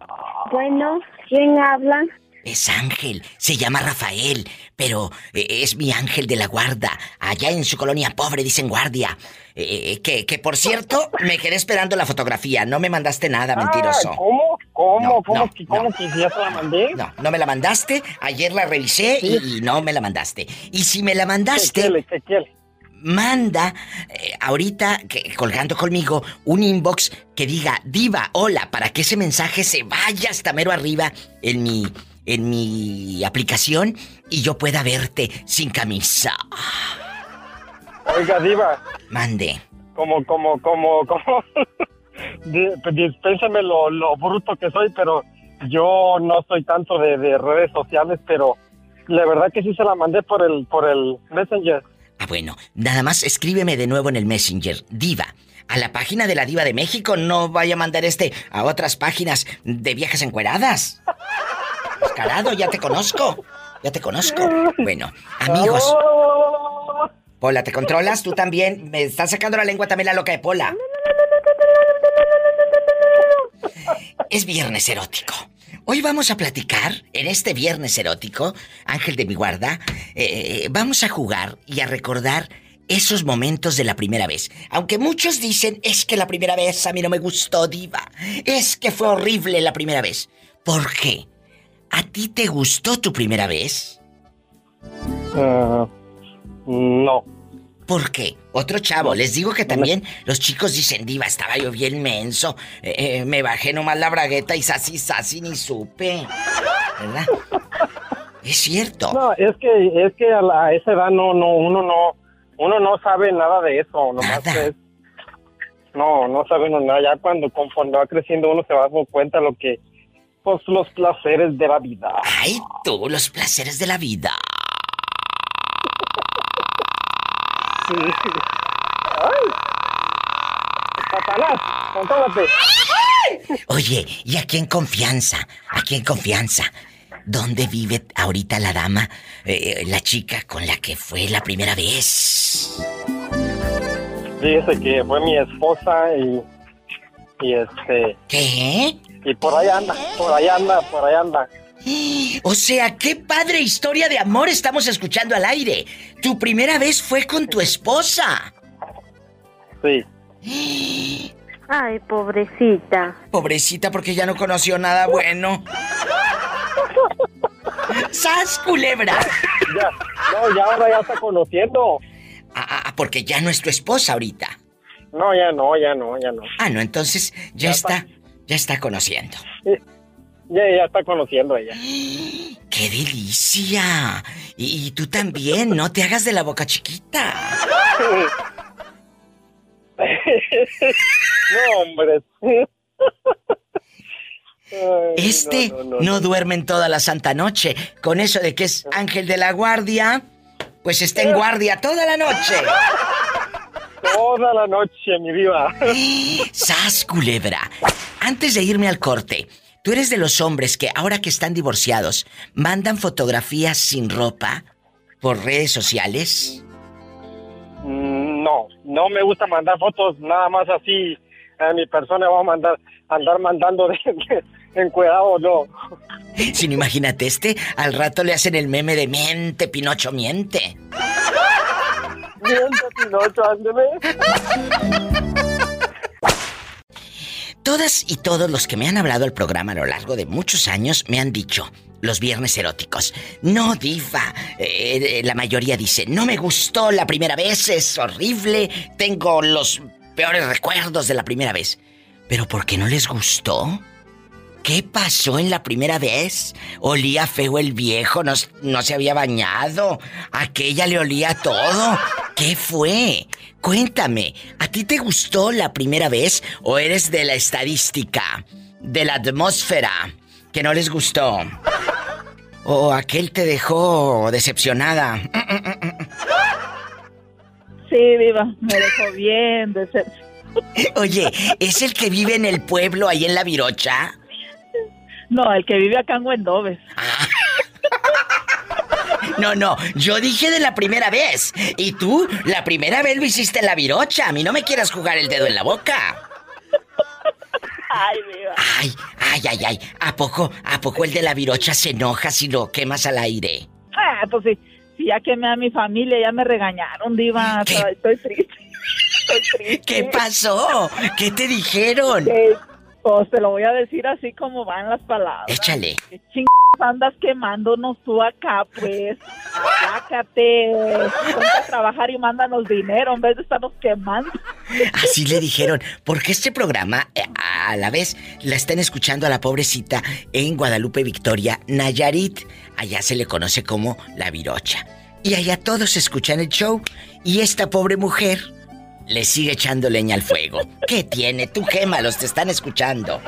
Bueno, ¿quién habla? Es Ángel, se llama Rafael, pero eh, es mi ángel de la guarda. Allá en su colonia pobre dicen guardia. Eh, que, que por cierto, me quedé esperando la fotografía. No me mandaste nada, mentiroso. Ay, ¿Cómo? ¿Cómo? No, ¿Cómo, no, que, cómo que ya te la mandé? No, no me la mandaste. Ayer la revisé y, y no me la mandaste. Y si me la mandaste, ¿Qué quiere? manda eh, ahorita que, colgando conmigo un inbox que diga diva hola para que ese mensaje se vaya hasta mero arriba en mi en mi aplicación y yo pueda verte sin camisa. Oiga, Diva, Mande. como, como, como, como. Pues, Dispénseme lo, lo bruto que soy, pero yo no soy tanto de, de redes sociales, pero La verdad que sí se la mandé por el, por el Messenger. Ah, bueno, nada más escríbeme de nuevo en el Messenger, Diva. A la página de la Diva de México, no vaya a mandar este a otras páginas de viejas encueradas. Descarado, ya te conozco. Ya te conozco. Bueno, amigos. Pola, ¿te controlas? Tú también. Me está sacando la lengua también la loca de Pola. Es viernes erótico. Hoy vamos a platicar, en este viernes erótico, Ángel de mi guarda, eh, vamos a jugar y a recordar esos momentos de la primera vez. Aunque muchos dicen, es que la primera vez a mí no me gustó, diva. Es que fue horrible la primera vez. ¿Por qué? ¿A ti te gustó tu primera vez? Ah, no. ¿Por qué? Otro chavo, les digo que también los chicos dicen, diva, estaba yo bien menso. Eh, eh, me bajé nomás la bragueta y sasi, sasi, ni supe. ¿Verdad? Es cierto. No, es que, es que a, la- a esa edad no, no, uno no, uno no sabe nada de eso, nomás es, no, no sabe uno nada, ya cuando conforme va creciendo uno se va dando cuenta lo que, pues los placeres de la vida. Ay, tú, los placeres de la vida. Ay. Satanás, contrólate. Oye, ¿y aquí en confianza? Aquí en confianza. ¿Dónde vive ahorita la dama, eh, la chica con la que fue la primera vez? Fíjese que fue mi esposa y, y este... ¿Qué? Y por ahí anda, por ahí anda, por ahí anda. O sea, qué padre historia de amor estamos escuchando al aire. Tu primera vez fue con tu esposa. Sí. Ay, pobrecita. Pobrecita porque ya no conoció nada bueno. ¡Sas, culebra! Ya, no, ya ahora ya está conociendo. Ah, ah, porque ya no es tu esposa ahorita. No, ya no, ya no, ya no. Ah, no, entonces ya, está, ya está conociendo. Ya, ya está conociendo ella. ¡Qué delicia! Y, y tú también, no te hagas de la boca chiquita. no, hombre. Ay, Este no, no, no, no. duerme en toda la santa noche. Con eso de que es ángel de la guardia, pues está en guardia toda la noche. Toda la noche, mi diva. ¡Sas, culebra! Antes de irme al corte, ¿tú eres de los hombres que ahora que están divorciados mandan fotografías sin ropa por redes sociales? Mm, No, no me gusta mandar fotos nada más así. A mi persona va a mandar, andar mandando de, de encuerado, no. Si no, imagínate este, al rato le hacen el meme de miente, Pinocho, miente. Todas y todos los que me han hablado al programa a lo largo de muchos años me han dicho, los viernes eróticos, no diva, Eh, eh, la mayoría dice, no me gustó la primera vez, es horrible, tengo los peores recuerdos de la primera vez. Pero ¿por qué no les gustó? ¿Qué pasó en la primera vez? Olía feo el viejo, no, no se había bañado. Aquella le olía todo. ¿Qué fue? Cuéntame, ¿a ti te gustó la primera vez o eres de la estadística, de la atmósfera, que no les gustó? ¿O aquel te dejó decepcionada? Sí, viva, me dejó bien de ser. Oye, ¿es el que vive en el pueblo ahí en la Virocha? No, el que vive acá en Huendobes. No, no, yo dije de la primera vez. Y tú, la primera vez lo hiciste en la virocha. A mí no me quieras jugar el dedo en la boca. Ay, viva. Ay, ay, ay, ay. ¿A poco, a poco el de la virocha se enoja si lo quemas al aire? Ah, pues sí, si ya quemé a mi familia, ya me regañaron, diva. Estoy, estoy triste. Estoy triste. ¿Qué pasó? ¿Qué te dijeron? Eh, pues te lo voy a decir así como van las palabras. Échale. ¿Qué chingados andas quemándonos tú acá, pues? Aplácate. Ponte a trabajar y mándanos dinero en vez de estarnos quemando. Así le dijeron, porque este programa eh, a la vez la están escuchando a la pobrecita en Guadalupe Victoria, Nayarit. Allá se le conoce como la virocha. Y allá todos escuchan el show y esta pobre mujer le sigue echando leña al fuego. ¿Qué tiene? Tú quémalos, te están escuchando.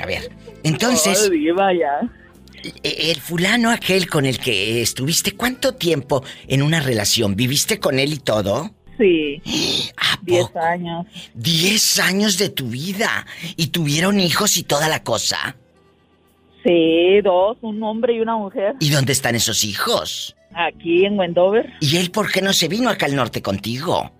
A ver, entonces... Ay, diva, ya. E- El fulano aquel con el que estuviste, ¿cuánto tiempo en una relación? ¿Viviste con él y todo? Sí. Diez años. Diez años de tu vida. ¿Y tuvieron hijos y toda la cosa? Sí, dos, un hombre y una mujer. ¿Y dónde están esos hijos? Aquí en Wendover. ¿Y él por qué no se vino acá al norte contigo?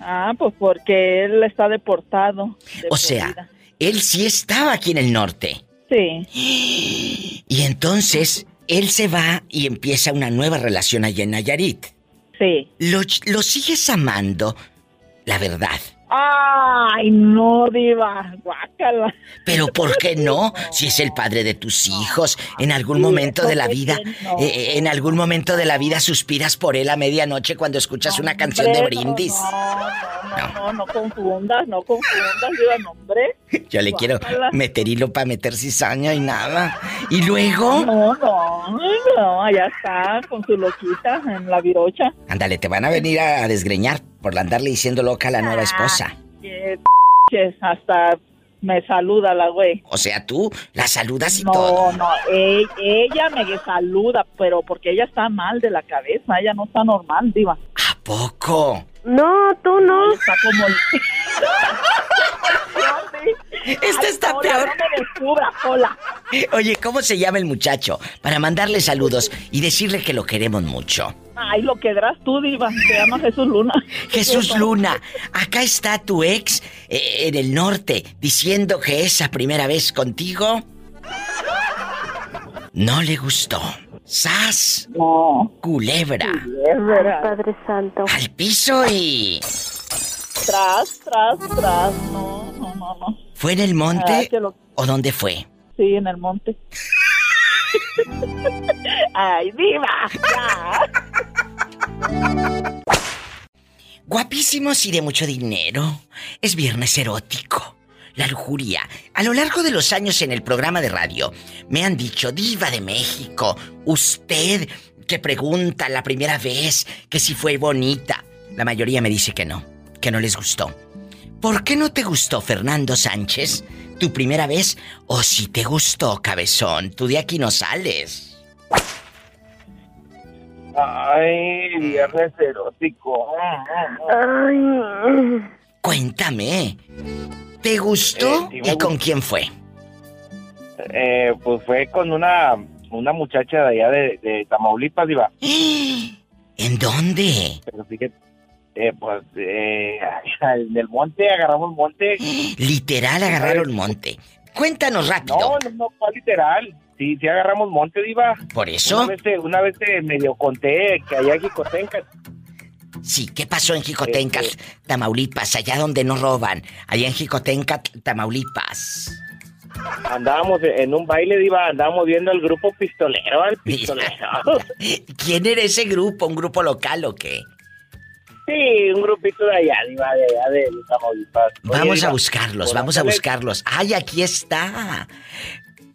Ah, pues porque él está deportado. de O sea, él sí estaba aquí en el norte. Sí. Y entonces, él se va y empieza una nueva relación allá en Nayarit. Sí. Lo, lo sigues amando, la verdad. Ay, no, diva. Guácala. Pero ¿por qué no? Si es el padre de tus hijos, en algún Sí, momento de la ¿por qué vida, no? eh, eh, en algún momento de la vida suspiras por él a medianoche cuando escuchas una canción de Hombre, brindis. No, no, no, no confundas, no confundas, diva, no, hombre. Yo le quiero meter hilo para meter cizaña y nada. Y luego, No, no, no, allá está con su loquita en la virocha. ándale, te van a venir a, a desgreñar por andarle diciendo loca a la nueva esposa. Que p***ches, hasta me saluda la güey. O sea, tú la saludas y No, todo. no, e- ella me saluda, pero porque ella está mal de la cabeza, ella no está normal, diva. ¿A poco? No, tú no. Está como el... Este está Hola, peor. No me descubra, hola. Oye, ¿cómo se llama el muchacho? Para mandarle saludos y decirle que lo queremos mucho. Ay, lo quedarás tú, diva. Se llama Jesús Luna. Jesús Luna, acá está tu ex eh, en el norte diciendo que esa primera vez contigo no le gustó. ¡Sas! No. Culebra. Verdad. Padre Santo. Al piso y... Tras, tras, tras. No, no, no, no. ¿Fue en el monte lo- o dónde fue? Sí, en el monte. Ay, diva. Ya. Guapísimos y de mucho dinero. Es viernes erótico. La lujuria. A lo largo de los años en el programa de radio, me han dicho, diva de México, usted que pregunta la primera vez que si fue bonita. La mayoría me dice que no, que no les gustó. ¿Por qué no te gustó, Fernando Sánchez, tu primera vez? O si te gustó, cabezón, tú de aquí no sales. Ay, viernes erótico. Ay. Cuéntame, ¿te gustó Eh, y con quién fue? Eh, pues fue con una, una muchacha de allá de, de Tamaulipas, iba. ¿En dónde? Pero fíjate, eh, pues eh, en el monte, agarramos monte. Literal agarraron monte. Cuéntanos rápido. No, no, no, fue literal. Sí, sí agarramos monte, diva. ¿Por eso? Una vez, te- una vez te medio conté que allá en Jicotenca. Sí, ¿qué pasó en Jicotenca, Este- Tamaulipas, allá donde no roban? Allá en Jicotenca, Tamaulipas. Andábamos en un baile, diva, andábamos viendo el grupo pistolero, al pistolero. ¿Quién era ese grupo? ¿Un grupo local o qué? Sí, un grupito de allá, de allá de Tamaulipas. Vamos a buscarlos, pues, vamos a buscarlos. ¡Ay, aquí está!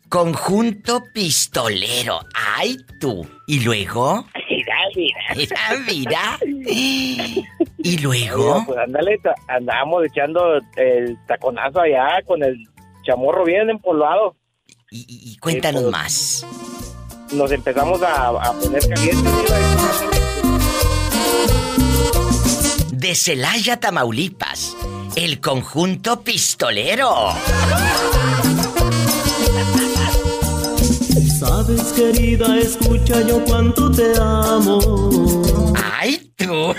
Conjunto pistolero. ¡Ay, tú! ¿Y luego? Mira, mira. Mira, mira. ¿Y luego? pues ándale, andábamos echando el taconazo allá con el chamorro bien empolvado. Y cuéntanos más. Nos empezamos a, a poner calientes. De Celaya, Tamaulipas. El conjunto pistolero. Sabes, querida, escucha yo cuánto te amo. ¡Ay, tú!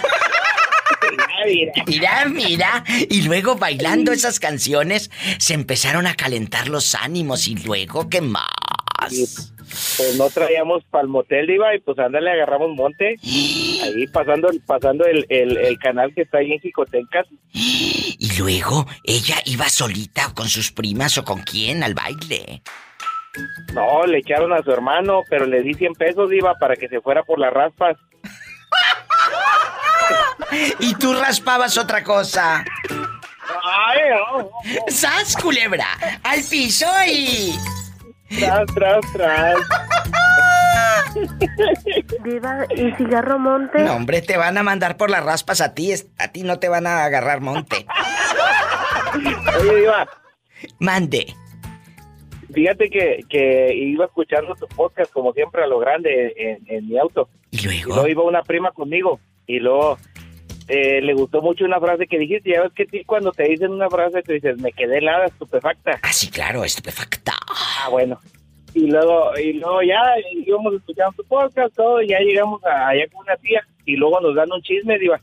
Mira, mira. Y luego bailando esas canciones se empezaron a calentar los ánimos. ¿Y luego qué más? Pues no traíamos para el motel, Diva, y pues ándale, agarramos monte. Ahí pasando, pasando el, el, el canal que está ahí en Jicotencas. Y luego ella iba solita con sus primas o con quién al baile. No, le echaron a su hermano, pero le di 100 pesos, Diva, para que se fuera por las raspas. Y tú raspabas otra cosa. ¡Ay! ¡Sas, culebra! ¡Al piso y... Tras, tras, tras. Diva, ¿y cigarro monte? No, hombre, te van a mandar por las raspas a ti. A ti no te van a agarrar monte. Oye, Diva. Mande. fíjate que, que iba escuchando tu podcast como siempre a lo grande en, en mi auto. ¿Y luego? luego iba una prima conmigo y luego eh, le gustó mucho una frase que dijiste. Ya ves que a ti cuando te dicen una frase te dices, me quedé helada, estupefacta. Ah, sí, claro, estupefacta. Ah, bueno. Y luego, y luego ya íbamos escuchando tu podcast, todo, y ya llegamos a- allá con una tía y luego nos dan un chisme, diva.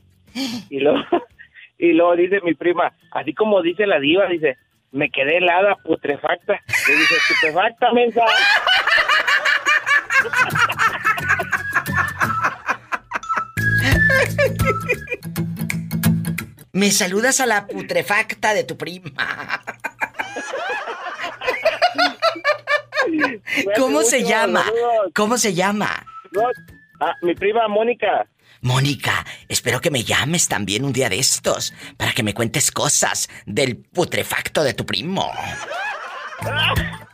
Y luego, y luego dice mi prima, así como dice la diva, dice, me quedé helada, putrefacta. Le dice, estupefacta, mensa. Me saludas a la putrefacta de tu prima. ¿Cómo se mucho, llama? saludos. ¿Cómo se llama? Ah, mi prima Mónica. Mónica, espero que me llames también un día de estos para que me cuentes cosas del putrefacto de tu primo.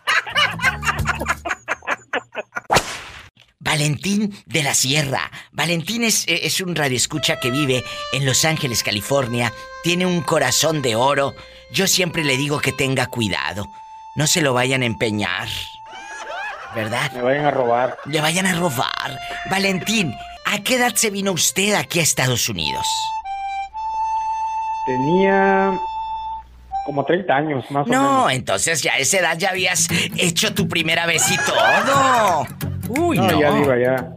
Valentín de la Sierra. Valentín es, es un radioescucha que vive en Los Ángeles, California. Tiene un corazón de oro. Yo siempre le digo que tenga cuidado. No se lo vayan a empeñar. ¿Verdad? Me vayan a robar. Le vayan a robar. Valentín, ¿a qué edad se vino usted aquí a Estados Unidos? Tenía como 30 años, más o menos. No, entonces ya a esa edad ya habías hecho tu primera vez y todo. Uy, no. no, ya diva, ya.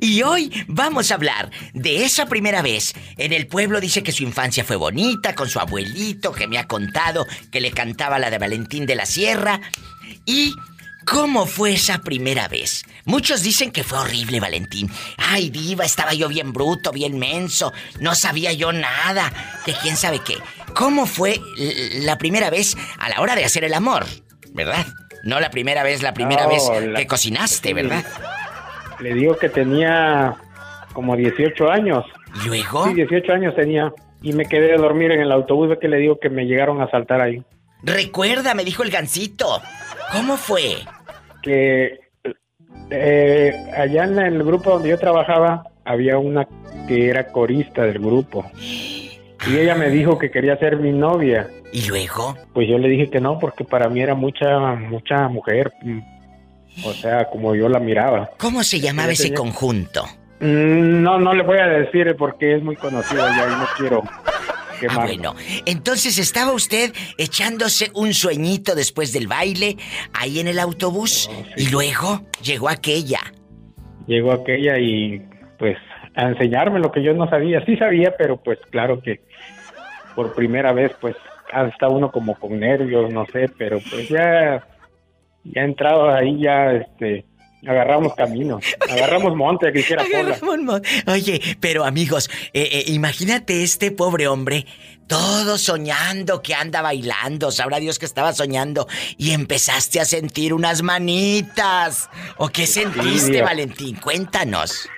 Y hoy vamos a hablar de esa primera vez. En el pueblo dice que su infancia fue bonita, con su abuelito, que me ha contado que le cantaba la de Valentín de la Sierra. Y ¿Cómo fue esa primera vez? Muchos dicen que fue horrible, Valentín. Ay, diva, estaba yo bien bruto, bien menso. No sabía yo nada. Que quién sabe qué. ¿Cómo fue la primera vez a la hora de hacer el amor? ¿Verdad? No la primera vez, la primera No, vez la- que cocinaste, ¿verdad? Le digo que tenía como 18 años. ¿Y luego? Sí, 18 años tenía. Y me quedé a dormir en el autobús de que le digo que me llegaron a asaltar ahí. Recuerda, me dijo el gancito. ¿Cómo fue? Que eh, allá en el grupo donde yo trabajaba había una que era corista del grupo. Y ella me dijo que quería ser mi novia. ¿Y luego? Pues yo le dije que no, porque para mí era mucha, mucha mujer. O sea, como yo la miraba. ¿Cómo se llamaba ese conjunto? Mm, No, no le voy a decir porque es muy conocido ya y no quiero Ah, bueno. Entonces estaba usted echándose un sueñito después del baile ahí en el autobús y luego llegó aquella. Llegó aquella y pues a enseñarme lo que yo no sabía. Sí sabía, pero pues claro que por primera vez pues está uno como con nervios, no sé, pero pues ya ya entrado ahí ya este agarramos camino, agarramos monte que hiciera Oye, pero amigos, eh, eh, imagínate este pobre hombre, todo soñando que anda bailando, sabrá Dios que estaba soñando, y empezaste a sentir unas manitas. ¿O qué sentiste. Valentín? Cuéntanos.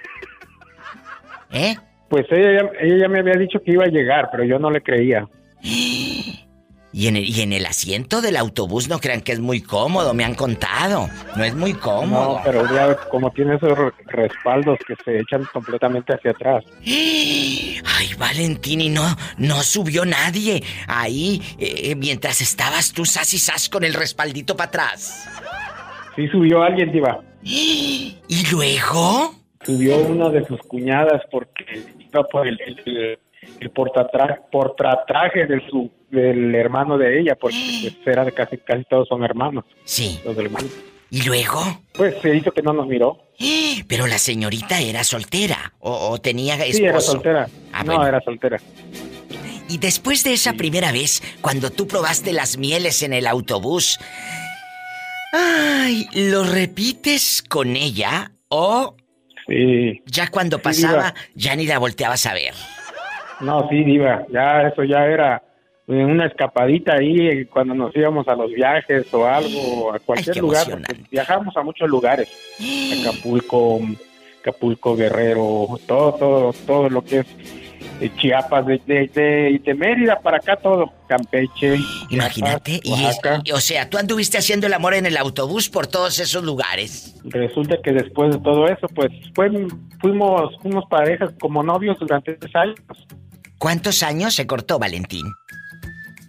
¿Eh? Pues ella, ya- ella ya me había dicho que iba a llegar, pero yo no le creía. Y en, el, y en el asiento del autobús no crean que es muy cómodo, me han contado. No es muy cómodo. No, pero ya como tiene esos re- respaldos que se echan completamente hacia atrás. Ay, Valentín, y no, no subió nadie. Ahí, eh, mientras estabas tú sas y sas con el respaldito para atrás. Sí subió alguien, Diva. ¿Y luego? Subió una de sus cuñadas porque iba por el, el, el- el portatra- portatraje de su, del hermano de ella, porque pues, era de casi, casi todos son hermanos. Sí. Los. ¿Y luego? Pues se hizo que no nos miró. Pero la señorita era soltera o, o tenía esposo. Sí, era soltera. Ah, no, bueno. era soltera. Y después de esa primera vez, cuando tú probaste las mieles en el autobús, ay, ¿lo repites con ella o Sí. ya cuando Sí, pasaba diva. ya ni la volteabas a ver? No, sí, Diva. Ya eso ya era eh, una escapadita ahí eh, cuando nos íbamos a los viajes o algo, a cualquier lugar. viajamos a muchos lugares. Acapulco, Acapulco, Guerrero, todo, todo, todo lo que es eh, Chiapas, de, de, de, de Mérida para acá todo. Campeche. Imagínate, y, y- o sea, tú anduviste haciendo el amor en el autobús por todos esos lugares. Resulta que después de todo eso, pues fue, fuimos, fuimos parejas como novios durante tres años. ¿Cuántos años se cortó Valentín?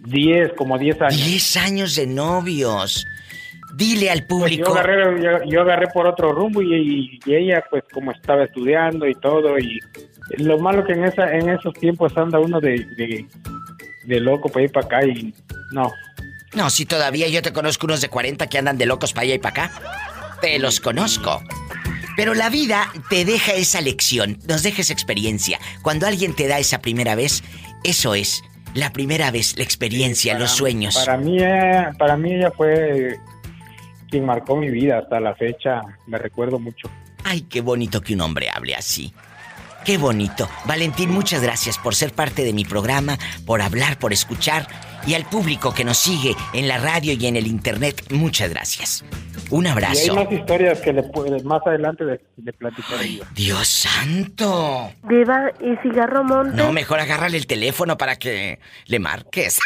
Diez, como diez años. Diez años de novios. Dile al Pues público. yo, agarré, yo, yo agarré por otro rumbo y, y ella pues como estaba estudiando y todo y lo malo que en esa en esos tiempos anda uno de, de, de loco para ir para acá y no. No, si todavía yo te conozco unos de 40 que andan de locos para allá y para acá. Te los conozco. Pero la vida te deja esa lección, nos deja esa experiencia. Cuando alguien te da esa primera vez, eso es, la primera vez, la experiencia, los sueños. Para mí, eh, para mí ella fue quien marcó mi vida hasta la fecha, me recuerdo mucho. Ay, qué bonito que un hombre hable así. Qué bonito. Valentín, muchas gracias por ser parte de mi programa, por hablar, por escuchar. Y al público que nos sigue en la radio y en el internet, muchas gracias. Un Y hay abrazo. más historias que le, puede- más adelante de, de platicaré yo. Dios santo. Diva, ¿y cigarro monte? No, mejor agárrale el teléfono para que le marques.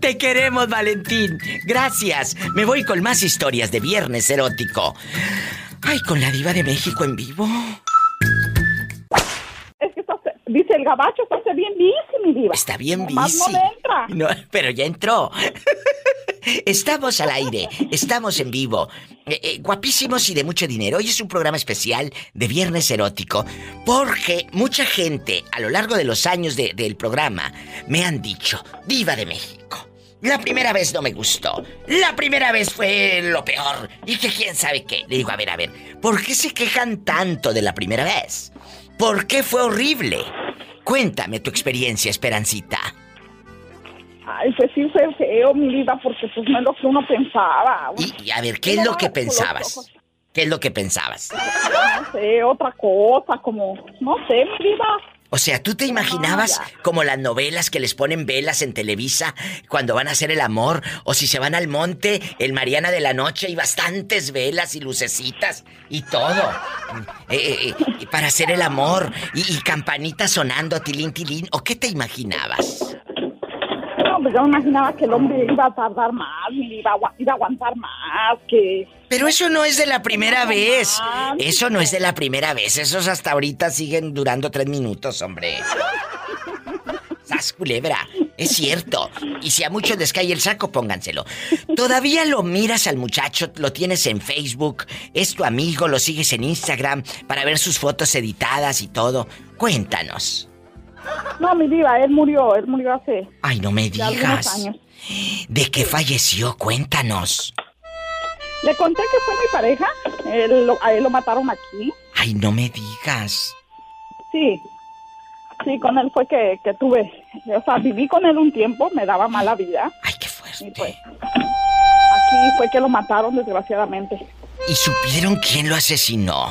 Te queremos, Valentín. Gracias. Me voy con más historias de Viernes Erótico. Ay, con la diva de México en vivo. Es que estás- dice el gabacho, está bien bici, mi diva. Está bien bici. no entra. No, pero ya entró. Estamos al aire, estamos en vivo. Eh, eh, guapísimos y de mucho dinero. Hoy es un programa especial de Viernes Erótico porque mucha gente a lo largo de los años de- del programa me han dicho, Diva de México. La primera vez no me gustó. La primera vez fue lo peor. Y que quién sabe qué. Le digo, a ver, a ver, ¿por qué se quejan tanto de la primera vez? ¿Por qué fue horrible? Cuéntame tu experiencia, Esperancita. Ay, pues sí fue feo, mi vida, porque pues no es lo que uno pensaba. Y a ver, ¿qué es lo que pensabas? ¿Qué es lo que pensabas? No sé, otra cosa, como, no sé, mi vida. O sea, ¿tú te imaginabas como las novelas que les ponen velas en Televisa cuando van a hacer el amor? O si se van al monte, el Mariana de la Noche y bastantes velas y lucecitas y todo. Eh, eh, eh, y para hacer el amor y, y campanitas sonando, tilín, tilín. ¿O qué te imaginabas? No, pues yo me imaginaba que el hombre iba a tardar más, iba a, iba a aguantar más, que... Pero eso no es de la primera vez. Eso no es de la primera vez. Esos hasta ahorita siguen durando tres minutos, hombre. ¡Sas, culebra! Es cierto. Y si a muchos les cae el saco, pónganselo. Todavía lo miras al muchacho, lo tienes en Facebook, es tu amigo, lo sigues en Instagram para ver sus fotos editadas y todo. Cuéntanos. No, mi diva, él murió, él murió hace Ay, no me digas. años. ¿De qué falleció? Cuéntanos. Le conté que fue mi pareja, él lo- a él lo mataron aquí. Ay, no me digas. Sí, sí, con él fue que, que tuve, o sea, viví con él un tiempo, me daba mala vida. Ay, qué fuerte. Y pues, aquí fue que lo mataron, desgraciadamente. ¿Y supieron quién lo asesinó?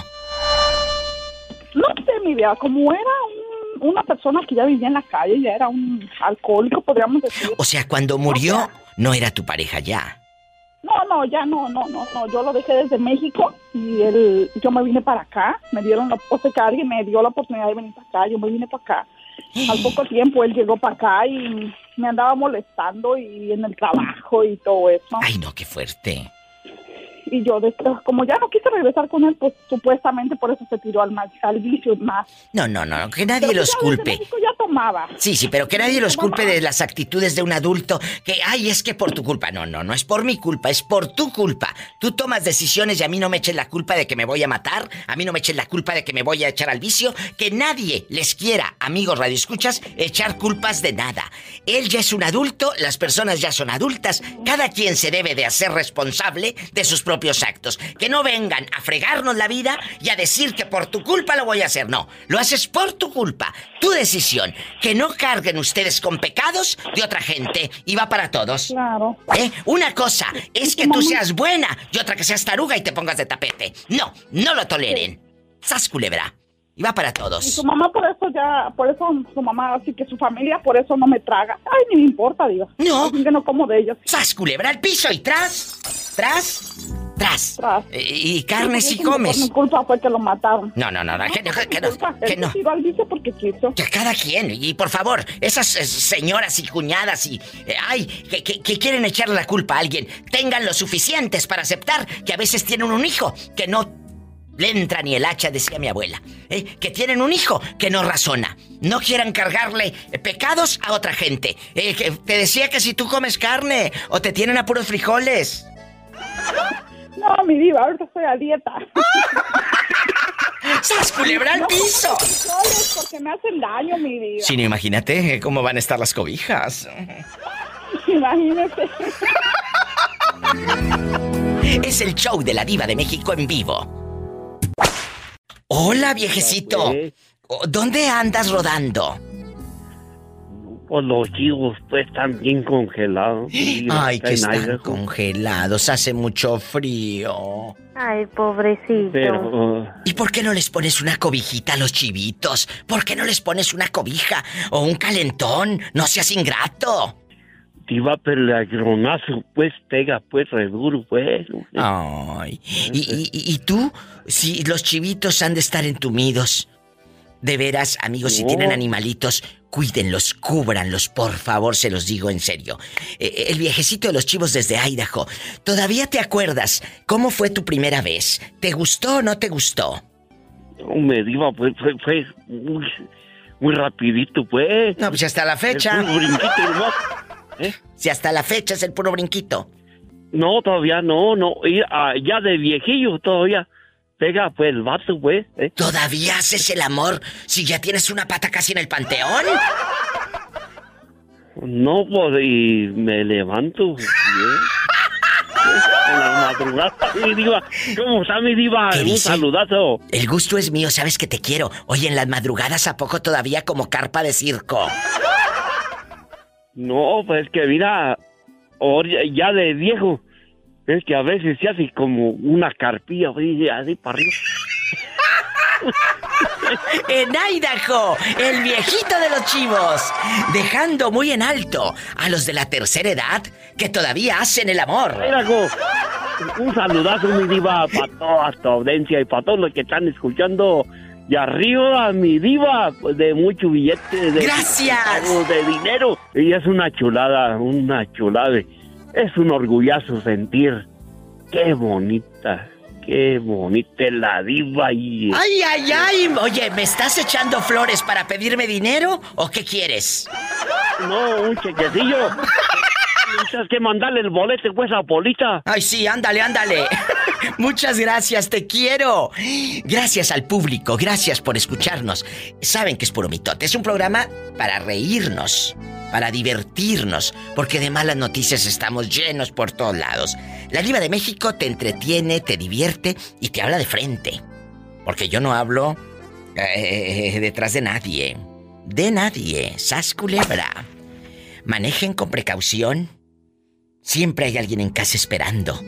No sé, mi vida, como era un- una persona que ya vivía en la calle, ya era un alcohólico, podríamos decir. O sea, cuando murió, no era tu pareja ya. No, no, ya no, no, no, no, yo lo dejé desde México y él, yo me vine para acá, me dieron, la, o sea, que alguien me dio la oportunidad de venir para acá, yo me vine para acá. Al poco tiempo él llegó para acá y me andaba molestando y en el trabajo y todo eso. Ay, no, qué fuerte. Y yo, después, como ya no quise regresar con él, pues supuestamente por eso se tiró al, ma- al vicio más. No, no, no, que nadie Pero los ya desde culpe. México ya tomaba. Sí, sí, pero que nadie los culpe de las actitudes de un adulto. Que, ay, es que por tu culpa. No, no, no es por mi culpa, es por tu culpa. Tú tomas decisiones y a mí no me eches la culpa de que me voy a matar, a mí no me eches la culpa de que me voy a echar al vicio. Que nadie les quiera, amigos radioescuchas, echar culpas de nada. Él ya es un adulto, las personas ya son adultas, cada quien se debe de hacer responsable de sus propios actos. Que no vengan a fregarnos la vida y a decir que por tu culpa lo voy a hacer. No, lo haces por tu culpa, tu decisión. Que no carguen ustedes con pecados de otra gente y va para todos. Claro. ¿Eh? Una cosa es que tú seas buena y otra que seas taruga y te pongas de tapete. No, no lo toleren. Sas culebra. Y va para Y todos. su mamá por eso ya, por eso su mamá, así que su familia por eso no me traga. Ay, ni me importa, digo. No. Así que no como de ellos. Sas culebra al piso y tras, tras, tras. Eh, Y carne si Por comes. mi culpa fue que lo mataron. No, no, no, no, que no, que no, que no. vicio porque quiso. Que cada quien, y por favor, esas eh, señoras y cuñadas y... eh, ay, que, que- que quieren echarle la culpa a alguien, tengan lo suficientes para aceptar que a veces tienen un hijo que no le entra ni el hacha, decía mi abuela. ¿eh? Que tienen un hijo que no razona. No quieran cargarle pecados a otra gente. Eh, que te decía que si tú comes carne o te tienen a puros frijoles. No, mi diva, ahorita estoy a dieta. ¡Sas, culebra al No, piso! porque me hacen daño, mi diva. Sí, no, imagínate eh, cómo van a estar las cobijas. Imagínese. Es el show de la diva de México en vivo. Hola, viejecito. Oh, ¿Dónde andas rodando? Pues los chivos pues están bien congelados. Y Ay, que están Idaho. congelados, hace mucho frío. Ay, pobrecito. Pero, ¿Y por qué no les pones una cobijita a los chivitos? ¿Por qué no les pones una cobija o un calentón? No seas ingrato. Diva, pero el agronazo pues pega pues re duro pues. Ay. ¿Y, y- y- y tú? Si los chivitos han de estar entumidos. De veras, amigos, si tienen animalitos, cuídenlos, cúbranlos, por favor, se los digo en serio. Eh, el viejecito de los chivos desde Idaho. ¿Todavía te acuerdas cómo fue tu primera vez? ¿Te gustó o no te gustó? No me diva pues fue, fue muy, muy rapidito pues. No, pues hasta la fecha. El puro brinquito nomás. ¿Eh? Si hasta la fecha es el puro brinquito. No, todavía no, no. Y, ah, ya de viejillo todavía pega pues el vato pues. ¿eh? ¿Todavía haces el amor si ya tienes una pata casi en el panteón? No, pues, y me levanto bien. En la madrugada, mi diva. ¿Cómo está mi diva? ¿Qué Un dice? saludazo. El gusto es mío, sabes que te quiero. Oye, en las madrugadas a poco todavía como carpa de circo. No, pues que mira, ya de viejo, es que a veces se hace como una carpilla, así, así para arriba. En Idaho, el viejito de los chivos, dejando muy en alto a los de la tercera edad que todavía hacen el amor. Idaho, un saludazo, mi diva, para toda tu audiencia y para todos los que están escuchando. Y arriba, mi diva, pues de mucho billete. De, ¡Gracias! De dinero. Y es una chulada, una chulada. Es un orgullazo sentir. Qué bonita, qué bonita la diva y... Ay, ay, ay. Oye, ¿me estás echando flores para pedirme dinero o qué quieres? No, un chequecillo. Tienes que mandarle el boleto pues a Polita. Ay, sí, ándale, ándale. Muchas gracias, te quiero. Gracias al público, gracias por escucharnos. Saben que es puro mitote, es un programa para reírnos, para divertirnos, porque de malas noticias estamos llenos por todos lados. La Diva de México te entretiene, te divierte y te habla de frente. Porque yo no hablo eh, detrás de nadie. De nadie. Sas culebra. Manejen con precaución. Siempre hay alguien en casa esperando.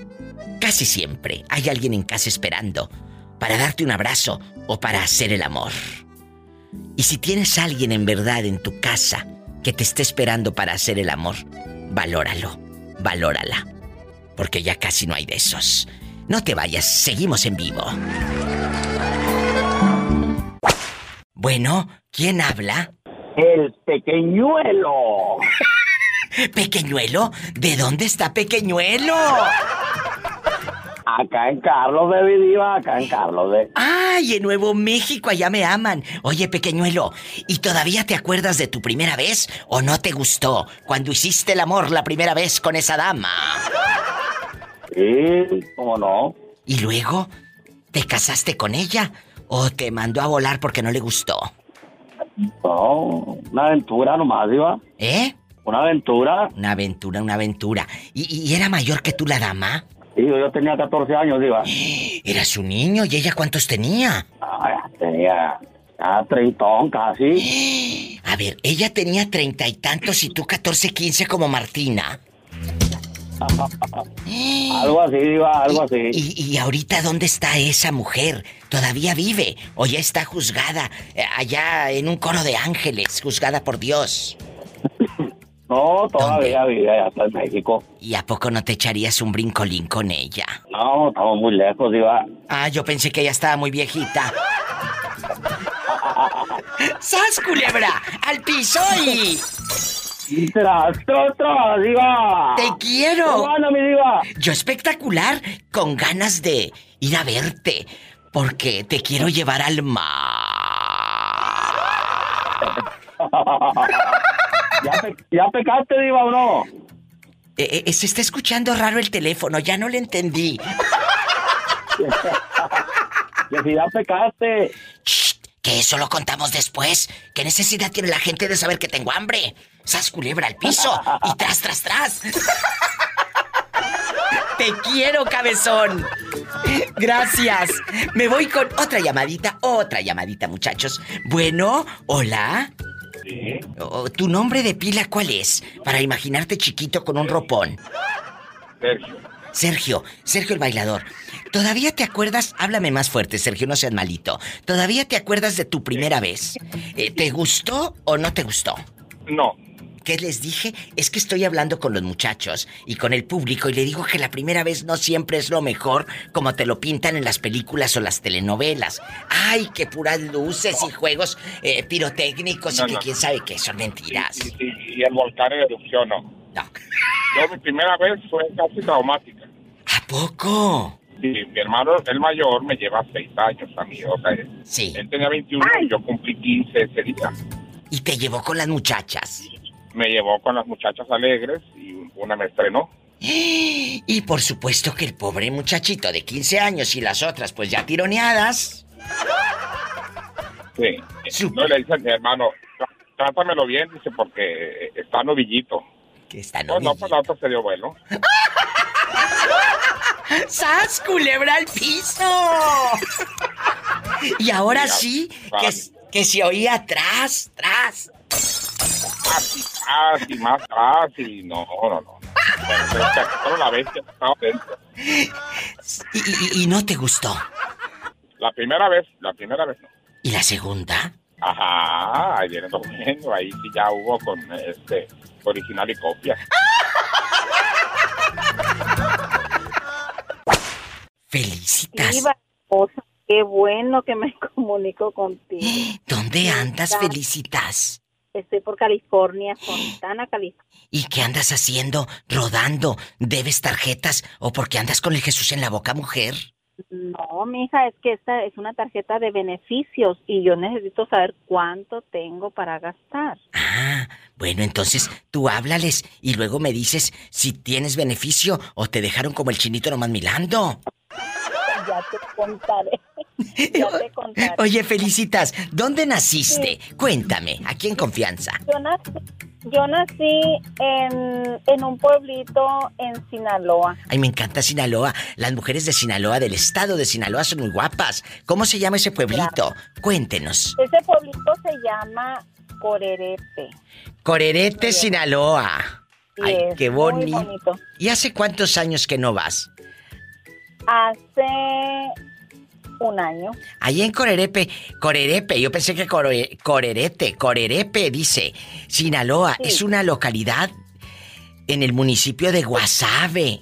Casi siempre hay alguien en casa esperando para darte un abrazo o para hacer el amor. Y si tienes a alguien en verdad en tu casa que te esté esperando para hacer el amor, valóralo, valórala. Porque ya casi no hay de esos. No te vayas, seguimos en vivo. Bueno, ¿quién habla? El pequeñuelo. ¿Pequeñuelo? ¿De dónde está Pequeñuelo? Acá en Carlos de Vidiva, acá en Carlos de... ¡Ay, en Nuevo México, allá me aman! Oye, pequeñuelo, ¿y todavía te acuerdas de tu primera vez o no te gustó cuando hiciste el amor la primera vez con esa dama? Sí, ¿cómo no? ¿Y luego? ¿Te casaste con ella o te mandó a volar porque no le gustó? No, una aventura nomás, Diva. ¿Eh? Una aventura. Una aventura, una aventura. ¿Y, y era mayor que tú la dama? Sí, yo tenía 14 años, Diva. Eras un niño y ella cuántos tenía? Ay, tenía ah, treintón casi. A ver, ella tenía treinta y tantos y tú catorce, quince como Martina. algo así, Diva, algo así. ¿Y, y ahorita dónde está esa mujer? ¿Todavía vive? ¿O ya está juzgada eh, allá en un coro de ángeles, juzgada por Dios? No, todavía vive allá en México. ¿Y a poco no te echarías un brincolín con ella? No, estamos muy lejos, Diva. Ah, yo pensé que ella estaba muy viejita. ¡Sas, culebra! ¡Al piso y... Tras, tras, tras, Diva. ¡Te quiero! ¿Cómo anda, mi Diva? Yo espectacular, con ganas de ir a verte. Porque te quiero llevar al mar. ¿Ya, pe- ¿Ya pecaste, Diva, o no? Eh, eh, se está escuchando raro el teléfono, ya no le entendí. Que si ya pecaste. Que eso lo contamos después. ¿Qué necesidad tiene la gente de saber que tengo hambre? Sas culebra al piso y tras, tras, tras. Te quiero, cabezón. Gracias. Me voy con otra llamadita, otra llamadita, muchachos. Bueno, hola. Oh, ¿Tu nombre de pila cuál es? Para imaginarte chiquito con un ropón. Sergio. Sergio, Sergio el bailador. ¿Todavía te acuerdas? Háblame más fuerte, Sergio, no seas malito. ¿Todavía te acuerdas de tu primera vez? Eh, ¿Te gustó o no te gustó? No. ¿Qué les dije? Es que estoy hablando con los muchachos y con el público y le digo que la primera vez no siempre es lo mejor como te lo pintan en las películas o las telenovelas. ¡Ay, qué puras luces y juegos eh, pirotécnicos No, y que no. quién sabe qué! Son mentiras. Y, el volcán en erupción, no. Yo mi primera vez fue casi traumática. ¿A poco? Sí, mi hermano, el mayor, me lleva seis años a mí. O sea, él, Sí. él tenía 21 y yo cumplí 15 ese día. Y te llevó con las muchachas. Me llevó con las muchachas alegres y una me estrenó. Y por supuesto que el pobre muchachito de 15 años y las otras pues ya tironeadas. Sí. No le dice a mi hermano, "Trá- trátamelo bien, dice, porque está novillito. Que está No, no, pues la otra se dio vuelo. ¡Sas, culebra al piso! Y ahora sí, que, que se oía atrás, atrás. Así, así, más y no, no, no. Bueno, la bestia que estaba dentro. Y, y- y no te gustó. La primera vez, la primera vez no. ¿Y la segunda? Ajá, ahí viene bueno, ahí sí ya hubo con este original y copia. Felicitas. Qué bueno que me comunico contigo. ¿Dónde andas, Felicitas? Estoy por California, Fontana, California. ¿Y qué andas haciendo? ¿Rodando? ¿Debes tarjetas? ¿O porque andas con el Jesús en la boca, mujer? No, mija, es que esta es una tarjeta de beneficios y yo necesito saber cuánto tengo para gastar. Ah, bueno, entonces tú háblales y luego me dices si tienes beneficio o te dejaron como el chinito nomás milando. Ya te contaré. Ya te contaré. Oye, Felicitas, ¿dónde naciste? Cuéntame, aquí en confianza. Yo nací, yo nací en, en un pueblito en Sinaloa. Ay, me encanta Sinaloa. Las mujeres de Sinaloa, del estado de Sinaloa, son muy guapas. ¿Cómo se llama ese pueblito? Cuéntenos. Ese pueblito se llama Corerete. Corerete, Sinaloa. Ay, qué bonito. ¿Y hace cuántos años que no vas? Hace un año. Ahí en Corerepe, Corerepe, yo pensé que Core- Corerete, Corerepe dice, Sinaloa, Sí. es una localidad en el municipio de Guasave.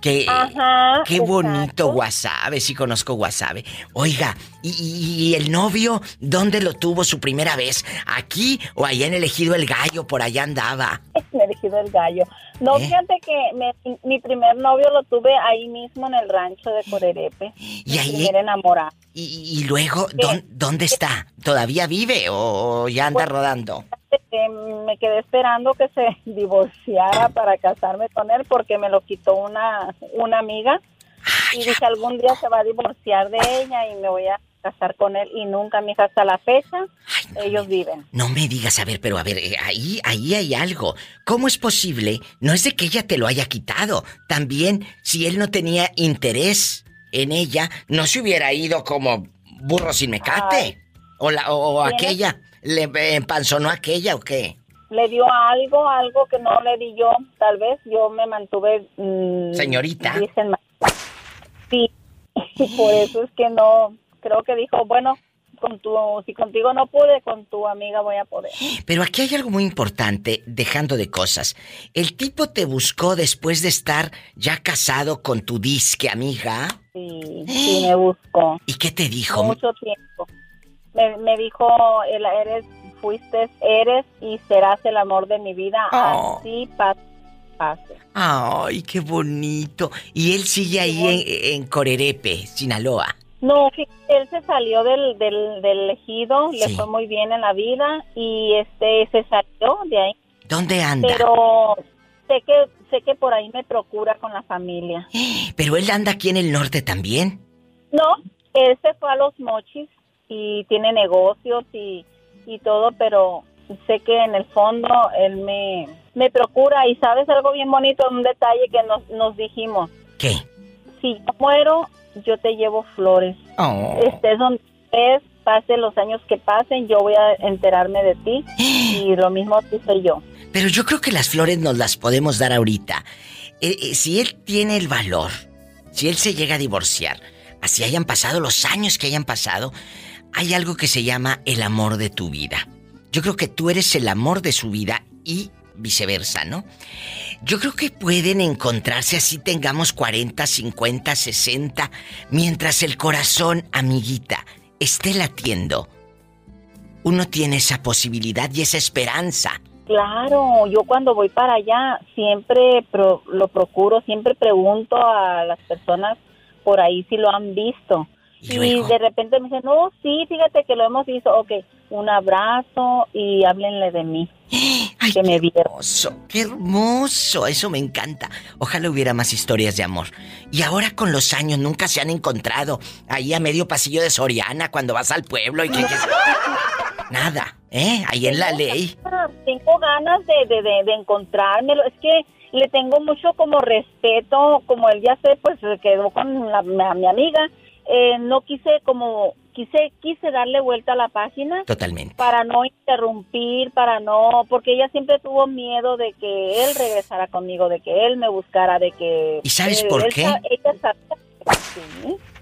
Que, Ajá, qué bonito Guasave, sí conozco Guasave. Oiga, ¿y, el novio dónde lo tuvo su primera vez? ¿Aquí o allá en el Ejido El Gallo? Por allá andaba. Me he elegido el gallo. No, ¿Eh? fíjate que me- mi primer novio lo tuve ahí mismo en el rancho de Corerepe. Y ahí- Mi enamorado. Y, y luego, ¿dón- ¿dónde está? ¿Todavía vive o ya anda rodando? Eh, me quedé esperando que se divorciara para casarme con él porque me lo quitó una, una amiga. y dije, algún día se va a divorciar de ella y me voy a casar con él. Y nunca, mi hija, hasta la fecha, ellos viven. No me digas, a ver, pero a ver, eh, ahí, ahí hay algo. ¿Cómo es posible? No es de que ella te lo haya quitado. También, si él no tenía interés en ella, no se hubiera ido como burro sin mecate. O, la, o, aquella, ¿le empanzonó aquella o qué? Le dio algo, algo que no le di yo. Tal vez yo me mantuve... mm, Señorita. Dicen, sí, y por eso es que no... Creo que dijo, bueno, con tu, si contigo no pude, con tu amiga voy a poder. Pero aquí hay algo muy importante, dejando de cosas. El tipo te buscó después de estar ya casado con tu disque amiga. Sí, sí, me buscó. ¿Y qué te dijo? Mucho tiempo. Me, me dijo, eres, fuiste, eres y serás el amor de mi vida. Oh. Así pase, pase. Ay, qué bonito. Y él sigue ahí en, en Corerepe, Sinaloa. No, él se salió del, del, del ejido, le fue muy bien en la vida y este se salió de ahí. ¿Dónde anda? Pero sé que sé que por ahí me procura con la familia. Pero él anda aquí en el norte también. No, él se fue a los mochis y tiene negocios y, y todo, pero sé que en el fondo él me, me procura y sabes algo bien bonito, un detalle que nos, nos dijimos. ¿Qué? Si yo muero, yo te llevo flores. Oh. Estés donde estés, pase los años que pasen, yo voy a enterarme de ti y lo mismo hice yo. Pero yo creo que las flores nos las podemos dar ahorita. Eh, eh, si él tiene el valor, si él se llega a divorciar, así hayan pasado los años que hayan pasado, hay algo que se llama el amor de tu vida. Yo creo que tú eres el amor de su vida y viceversa, ¿no? Yo creo que pueden encontrarse así tengamos 40, 50, 60, mientras el corazón, amiguita, esté latiendo. Uno tiene esa posibilidad y esa esperanza. Claro, yo cuando voy para allá siempre pro- lo procuro, siempre pregunto a las personas por ahí si lo han visto. Y, de repente me dicen, no, sí, fíjate que lo hemos visto. Ok, un abrazo y háblenle de mí. que me vieron. hermoso, qué hermoso, eso me encanta. Ojalá hubiera más historias de amor. Y ahora con los años nunca se han encontrado ahí a medio pasillo de Soriana cuando vas al pueblo y que... que- Nada, ¿eh? Ahí en la ley. Tengo ganas de, de, de, de encontrármelo. Es que le tengo mucho como respeto, como él ya sé, pues se quedó con la- mi, mi amiga. Eh, no quise como, quise, quise darle vuelta a la página. Totalmente. Para no interrumpir, para no, porque ella siempre tuvo miedo de que él regresara conmigo, de que él me buscara, de que... ¿Y sabes eh, por él qué? Ella sabía, sí,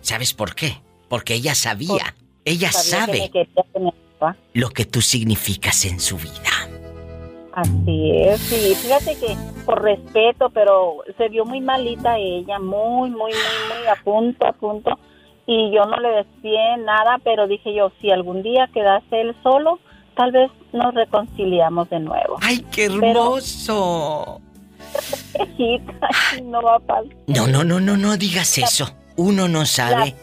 ¿Sabes por qué? Porque ella sabía, ella sabía que me sabe quería que lo que tú significas en su vida. Así es, sí, fíjate que por respeto, pero se vio muy malita ella, muy, muy, muy, muy a punto, a punto. Y yo no le decía nada, pero dije yo, si algún día quedase él solo, tal vez nos reconciliamos de nuevo. ¡Ay, qué hermoso! no va a pasar. No, no, no, no, no digas eso. Uno no sabe,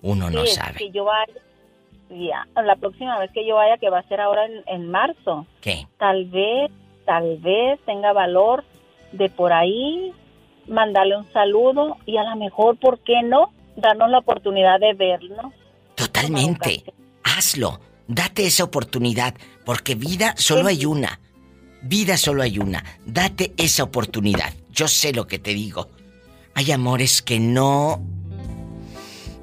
uno no sí, sabe. Que yo vaya, ya, la próxima vez que yo vaya, que va a ser ahora en, en marzo, ¿Qué? tal vez, tal vez tenga valor de por ahí mandarle un saludo y a lo mejor, ¿por qué no? Darnos la oportunidad de verlo. Totalmente. Hazlo. Date esa oportunidad, porque vida solo hay una. Vida solo hay una. Date esa oportunidad. Yo sé lo que te digo. Hay amores que no...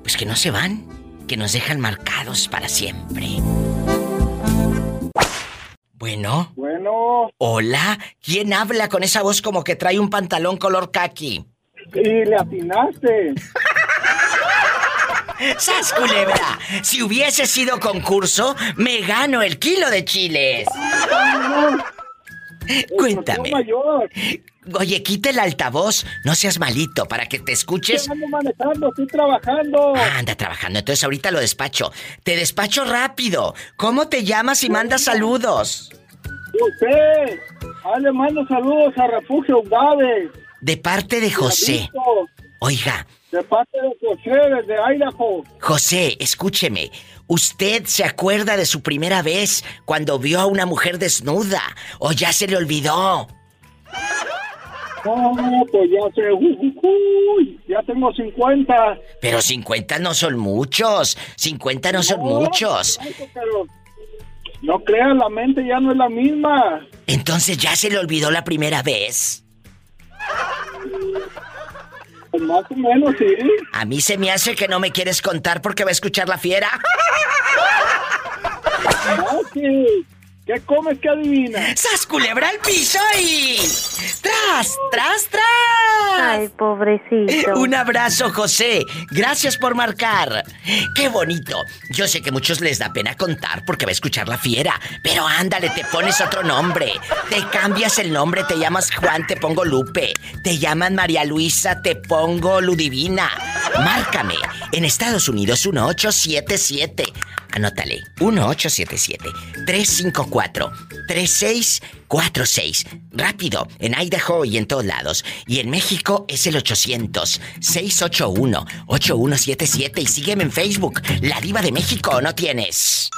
Pues que no se van, que nos dejan marcados para siempre. Bueno. Bueno. Hola, ¿quién habla con esa voz como que trae un pantalón color kaki? Y le atinaste. ¡Sas, culebra! Si hubiese sido concurso, me gano el kilo de chiles. Cuéntame. Oye, quita el altavoz, no seas malito, para que te escuches. Ando manejando, estoy trabajando. Ah, anda trabajando, entonces ahorita lo despacho. Te despacho rápido. ¿Cómo te llamas y mandas saludos? Usted, ahí le mando saludos a Refugio Gávez. De parte de José. Oiga, De parte de José, desde Idaho. José, escúcheme. ¿Usted se acuerda de su primera vez cuando vio a una mujer desnuda? ¿O ya se le olvidó? No, pues ya sé, uy, ya tengo 50. Pero 50 no son muchos. 50 no son muchos. Pero no crean, la mente ya no es la misma. Entonces ya se le olvidó la primera vez. Pues más o menos, sí. A mí se me hace que no me quieres contar porque va a escuchar la fiera. No, sí. ¿Qué comes que adivina? ¡Sas culebra al piso y... ¡Tras, tras, tras! Ay, pobrecito. Un abrazo, José. Gracias por marcar. Qué bonito. Yo sé que a muchos les da pena contar porque va a escuchar la fiera. Pero ándale, te pones otro nombre. Te cambias el nombre, te llamas Juan, te pongo Lupe. Te llaman María Luisa, te pongo Ludivina. Márcame. En Estados Unidos, 1877. Anótale. 1877-354-3646. Rápido, en Idaho y en todos lados. Y en México es el 800-681-8177. Y sígueme en Facebook. La Diva de México, ¿no tienes?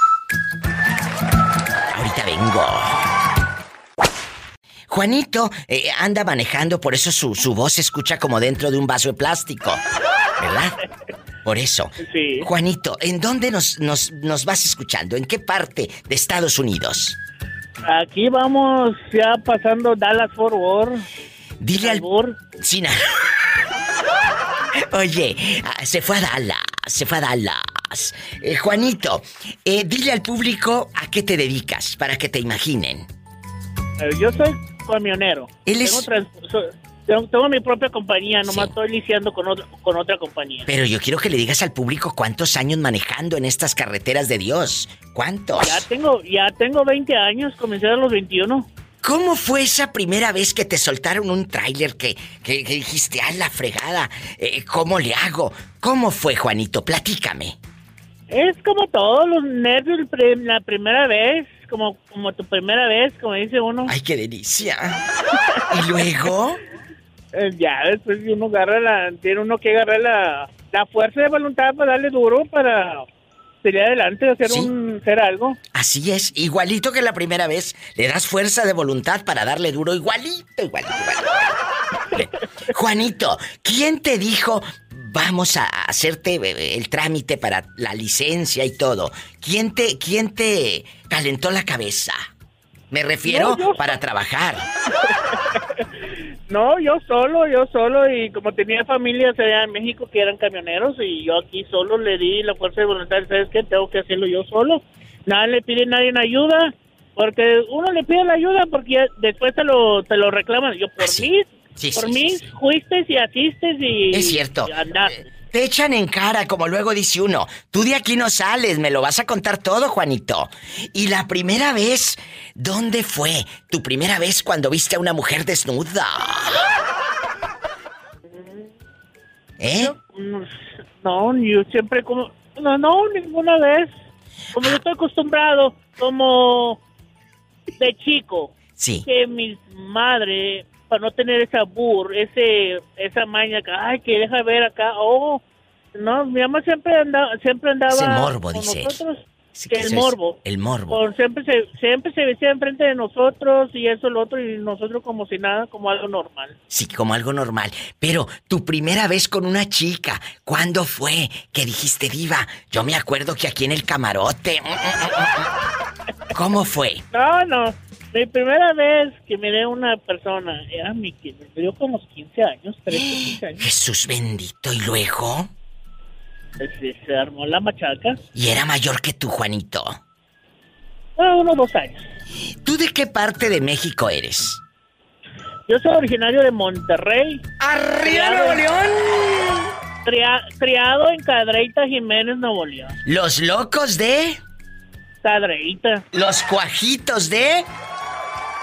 Ahorita vengo. Juanito eh, anda manejando, por eso su, su voz se escucha como dentro de un vaso de plástico. ¿Verdad? Por eso. Sí. Juanito, ¿en dónde nos, nos, nos vas escuchando? ¿En qué parte de Estados Unidos? Aquí vamos ya pasando Dallas Fort Worth. Dile al... Sin Oye, ah, se fue a Dallas, se fue a Dallas. Eh, Juanito, eh, dile al público a qué te dedicas, para que te imaginen. Eh, Yo soy camionero. Él es- Tengo, trans- tengo, tengo mi propia compañía, nomás estoy liciando con, otro- con otra compañía. Pero yo quiero que le digas al público cuántos años manejando en estas carreteras de Dios. ¿Cuántos? Ya tengo, ya tengo 20 años, comencé a los 21. ¿Cómo fue esa primera vez que te soltaron un tráiler que, que, que dijiste, ¡ah, la fregada! Eh, ¿Cómo le hago? ¿Cómo fue, Juanito? Platícame. Es como todos los nervios la primera vez, como, como tu primera vez, como dice uno. ¡Ay, qué delicia! ¿Y luego? Eh, ya, después uno agarra la, tiene uno que agarrar la, la fuerza de voluntad para darle duro, para salir adelante, hacer, Sí. un, hacer algo. Así es, igualito que la primera vez. Le das fuerza de voluntad para darle duro, igualito, igualito, igualito. Juanito, ¿quién te dijo vamos a hacerte eh, el trámite para la licencia y todo? ¿Quién te, quién te calentó la cabeza? Me refiero No, yo- para trabajar. No, yo solo, yo solo, y como tenía familias allá en México que eran camioneros, y yo aquí solo le di la fuerza de voluntad, ¿sabes qué? Tengo que hacerlo yo solo. Nada le pide nadie ayuda, porque uno le pide la ayuda porque ya después te lo, te lo reclaman. Yo por mí, Sí, por sí, mí, fuiste y asistes y... Es cierto. y andaste. Te echan en cara, como luego dice uno. Tú de aquí no sales, me lo vas a contar todo, Juanito. Y la primera vez, ¿dónde fue? Tu primera vez cuando viste a una mujer desnuda. ¿Eh? No, yo siempre como... No, no, ninguna vez. Como yo estoy acostumbrado, como de chico. Sí. Que mi madre, para no tener esa bur, ese, esa maña, que, ay, que deja ver acá, oh... No, mi mamá siempre andaba, siempre andaba Ese morbo, con dice nosotros. Sí, que el morbo. el morbo. Con- siempre se siempre se vestía enfrente de nosotros y eso lo otro y nosotros como si nada, como algo normal. Sí, como algo normal. Pero tu primera vez con una chica, ¿cuándo fue que dijiste diva? Yo me acuerdo que aquí en el camarote. ¿Cómo fue? No, no. Mi primera vez que miré a una persona era mi que me dio como 15 años, 13, 15 años. Jesús bendito. ¿Y luego? Se, se armó la machaca. Y era mayor que tú, Juanito. Ah, unos dos años. ¿Tú de qué parte de México eres? Yo soy originario de Monterrey. ¡Arriba, Nuevo León! Cria- criado en Cadreita Jiménez, Nuevo León. Los locos de. Cadreita. Los cuajitos de.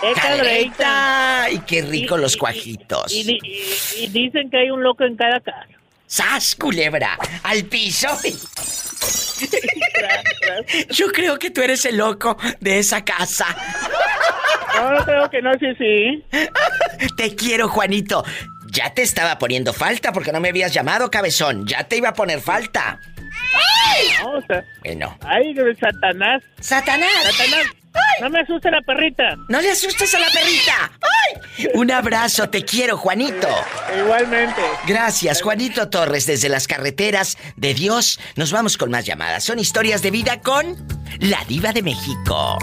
De Cadreita. ¡Ay, qué rico los cuajitos! Y, di- y- y dicen que hay un loco en cada casa. ¡Sas, culebra! ¡Al piso! Yo creo que tú eres el loco de esa casa. No, no creo que no, sí, sí. Te quiero, Juanito. Ya te estaba poniendo falta porque no me habías llamado, cabezón. Ya te iba a poner falta. No, o sea, Bueno. ay, Satanás. ¡Satanás! Satanás. No me asuste la perrita. ¡No le asustes a la perrita! ¡Ay! Un abrazo, te quiero, Juanito. Igualmente. Gracias, Juanito Torres, desde las carreteras de Dios. Nos vamos con más llamadas. Son historias de vida con la diva de México.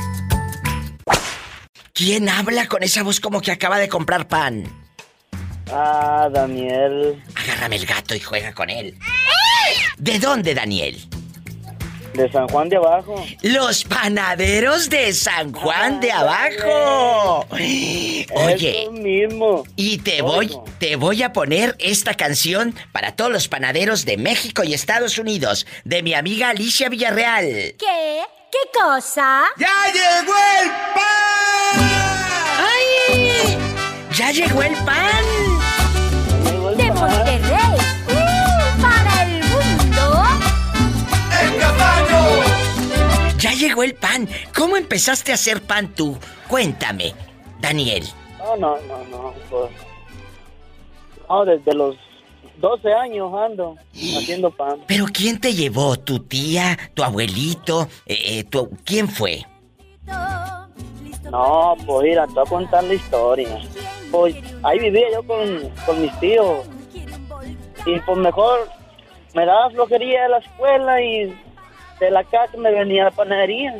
¿Quién habla con esa voz como que acaba de comprar pan? Ah, Daniel. Agárrame el gato y juega con él. ¿De dónde, Daniel? De San Juan de Abajo. Los panaderos de San Juan de Abajo. Oye, Eso mismo. y te voy, te voy a poner esta canción para todos los panaderos de México y Estados Unidos, de mi amiga Alicia Villarreal. ¿Qué? ¿Qué cosa? ¡Ya llegó el pan! ¡Ay! ¡Ya llegó el pan! De Monterrey. Llegó el pan. ¿Cómo empezaste a hacer pan tú? Cuéntame, Daniel. No, no, no, no. Pues, no, desde los 12 años ando haciendo pan. ¿Pero quién te llevó? ¿Tu tía? ¿Tu abuelito? Eh, eh, tu- ¿Quién fue? No, pues mira, te voy a contar la historia. Pues ahí vivía yo con, con mis tíos. Y pues mejor me daba flojería de la escuela y de la casa me venía a la panadería.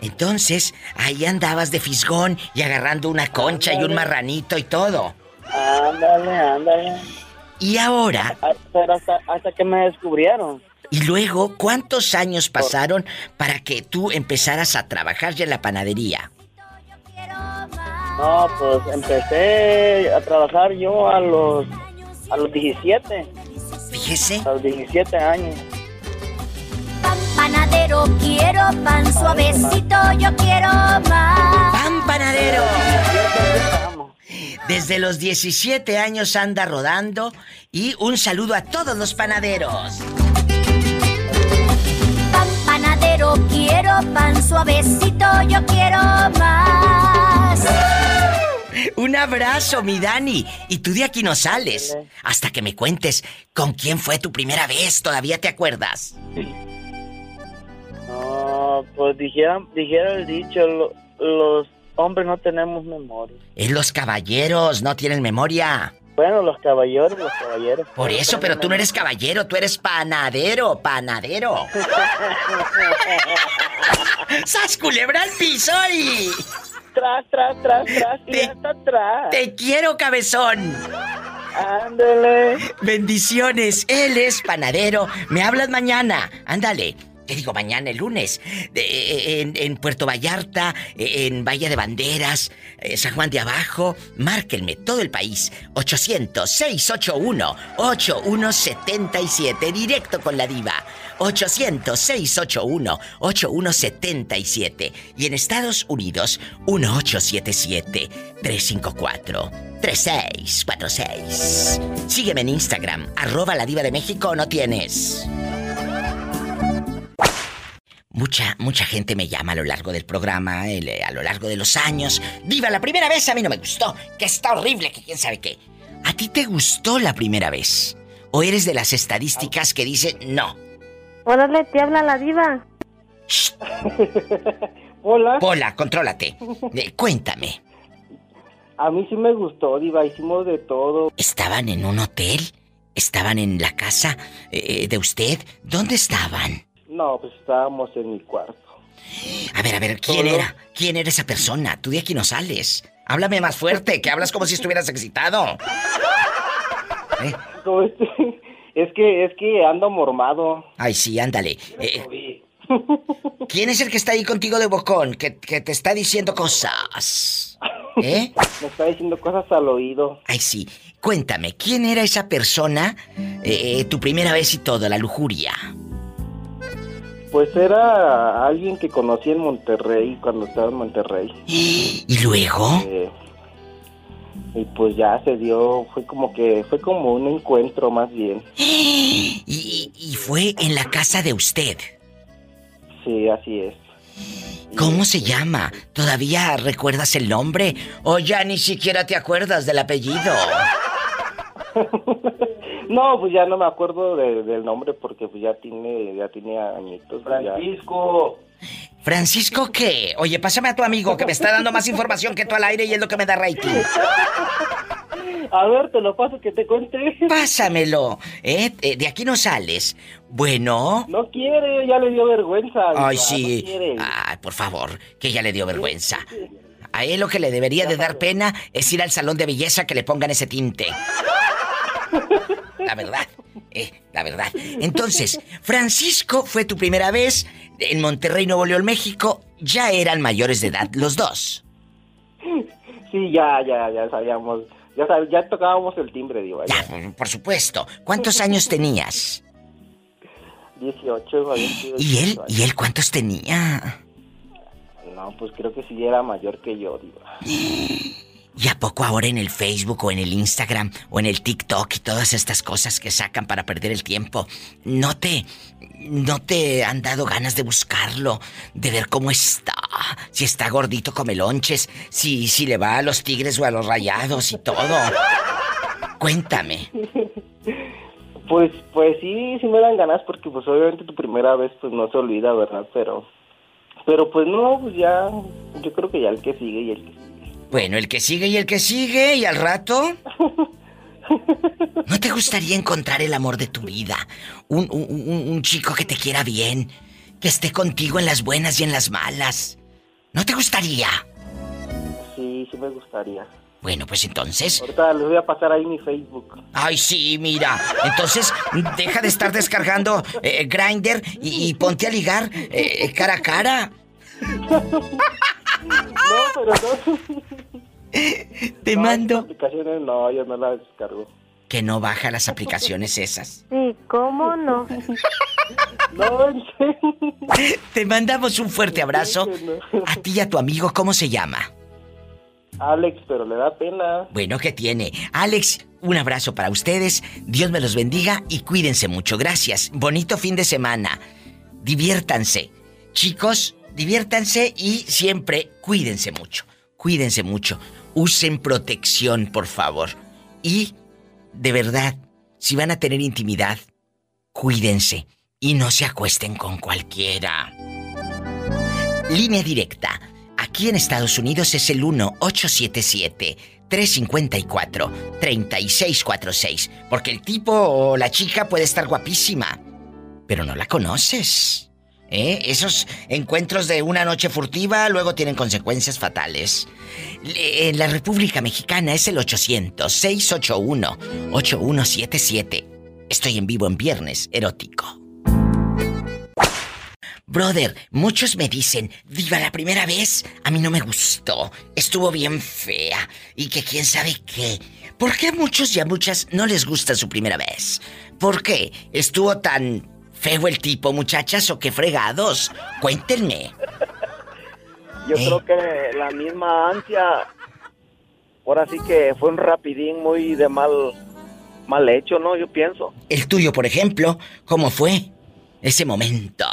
Entonces, ahí andabas de fisgón y agarrando una concha y un marranito y todo. Ándale, ándale. Y ahora, Ah, Pero hasta, hasta que me descubrieron. y luego, ¿cuántos años pasaron para que tú empezaras a trabajar ya en la panadería? No, pues empecé a trabajar yo a los a los 17. Fíjese. A los 17 años. Panadero, quiero pan suavecito, yo quiero más. ¡Pan panadero! Desde los 17 años anda rodando y un saludo a todos los panaderos. Pan panadero, quiero pan suavecito, yo quiero más. Un abrazo, mi Dani. Y tú de aquí no sales. Hasta que me cuentes con quién fue tu primera vez. ¿Todavía te acuerdas? No, pues dijera, dijera el dicho, lo- los hombres no tenemos memoria. Es los caballeros, no tienen memoria. Bueno, los caballeros, los caballeros. Por eso, pero tú no eres caballero, tú eres panadero, panadero. ¡Sas culebra al piso y... Tras, tras, tras, tras, y hasta atrás. Te quiero, cabezón. Ándale. Bendiciones, él es panadero. Me hablas mañana. Ándale. Te digo mañana, el lunes. De- en, Puerto Vallarta, en Valle de Banderas, eh, San Juan de Abajo. Márquenme todo el país. 800-681-8177. Directo con la diva. 800-681-8177. Y en Estados Unidos, 1877-354-3646. Sígueme en Instagram, arroba la diva de México, ¿no tienes? Mucha, mucha gente me llama a lo largo del programa, el- a lo largo de los años. Diva, la primera vez a mí no me gustó, que está horrible, que quién sabe qué. ¿A ti te gustó la primera vez? ¿O eres de las estadísticas que dicen no? Órale, te habla la diva. Hola. Pola, contrólate. Eh, cuéntame, A mí sí me gustó, Diva, hicimos de todo. ¿estaban en un hotel? ¿Estaban en la casa eh, de usted? ¿Dónde estaban? No, pues estábamos en mi cuarto. A ver, a ver, ¿quién era? ¿Quién era esa persona? Tú de aquí no sales. Háblame más fuerte, que hablas como si estuvieras excitado. No, este, es que, es que ando mormado. Ay, sí, ándale. Eh, ¿Quién es el que está ahí contigo de bocón? Que, que te está diciendo cosas. ¿Eh? Me está diciendo cosas al oído. Ay, sí. Cuéntame, ¿quién era esa persona? Eh, tu primera vez y todo, la lujuria. Pues era alguien que conocí en Monterrey cuando estaba en Monterrey. ¿Y luego? Eh, y pues ya se dio, fue como que, fue como un encuentro más bien. Y, y fue en la casa de usted. Sí, así es. ¿Cómo se llama? ¿Todavía recuerdas el nombre? ¿O ya ni siquiera te acuerdas del apellido? No, pues ya no me acuerdo de- del nombre porque pues ya tiene, ya tiene añitos. Francisco. ¿Francisco qué? Oye, pásame a tu amigo que me está dando más información que tú al aire y es lo que me da rating. A ver, te lo paso que te cuente. Pásamelo. ¿eh? Eh, De aquí no sales. Bueno. No quiere, ya le dio vergüenza. Ay, sí. no quiere. Ay, por favor, que ya le dio vergüenza. A él lo que le debería de dar pena es ir al salón de belleza que le pongan ese tinte. La verdad, eh, la verdad. Entonces, Francisco fue tu primera vez en Monterrey, Nuevo León, México. Ya eran mayores de edad los dos. Sí, ya, ya, ya sabíamos. Ya, sab- ya tocábamos el timbre, Diva. Ya. Por supuesto. ¿Cuántos años tenías? 18, había sido ¿Y él? 18 años. ¿Y él cuántos tenía? No, pues creo que sí era mayor que yo, Diva. ¿Y a poco ahora en el Facebook o en el Instagram o en el TikTok y todas estas cosas que sacan para perder el tiempo, no te no te han dado ganas de buscarlo, de ver cómo está, si está gordito come lonches, si si le va a los tigres o a los rayados y todo? Cuéntame. Pues, pues sí, sí me dan ganas porque pues obviamente tu primera vez pues no se olvida, ¿verdad? Pero, pero pues no, pues ya, yo creo que ya el que sigue y el que Bueno, el que sigue y el que sigue y al rato. ¿No te gustaría encontrar el amor de tu vida? Un, un- un- un chico que te quiera bien, que esté contigo en las buenas y en las malas. ¿No te gustaría? sí, sí me gustaría. Bueno, pues entonces. Ahorita les voy a pasar ahí mi Facebook. Ay, sí, mira. Entonces, deja de estar descargando eh, Grinder y, y ponte a ligar eh, cara a cara. No, pero no. Te No, mando. aplicaciones no, yo no las descargo. Que no baja las aplicaciones esas. Sí, ¿cómo no? No, en serio. Te mandamos un fuerte abrazo. A ti y a tu amigo, ¿cómo se llama? Alex, pero le da pena. Bueno, ¿qué tiene? Alex, un abrazo para ustedes. Dios me los bendiga y cuídense mucho. Gracias. Bonito fin de semana. Diviértanse. Chicos, diviértanse y siempre cuídense mucho. Cuídense mucho. Usen protección, por favor. Y, de verdad, si van a tener intimidad, cuídense y no se acuesten con cualquiera. Línea directa. Aquí en Estados Unidos es el 1-877-354-3646. Porque el tipo o la chica puede estar guapísima, pero no la conoces. ¿Eh? Esos encuentros de una noche furtiva luego tienen consecuencias fatales. Le- En la República Mexicana es el 800-681-8177. Estoy en vivo en viernes erótico. Brother, muchos me dicen, Diva, la primera vez a mí no me gustó, estuvo bien fea y que quién sabe qué. ¿Por qué a muchos y a muchas no les gusta su primera vez? ¿Por qué? ¿Estuvo tan feo el tipo, muchachas, o qué fregados? Cuéntenme. Yo ¿Eh? creo que la misma ansia, ahora sí que fue un rapidín muy de mal, mal hecho, ¿no? Yo pienso. El tuyo, por ejemplo, ¿cómo fue ese momento?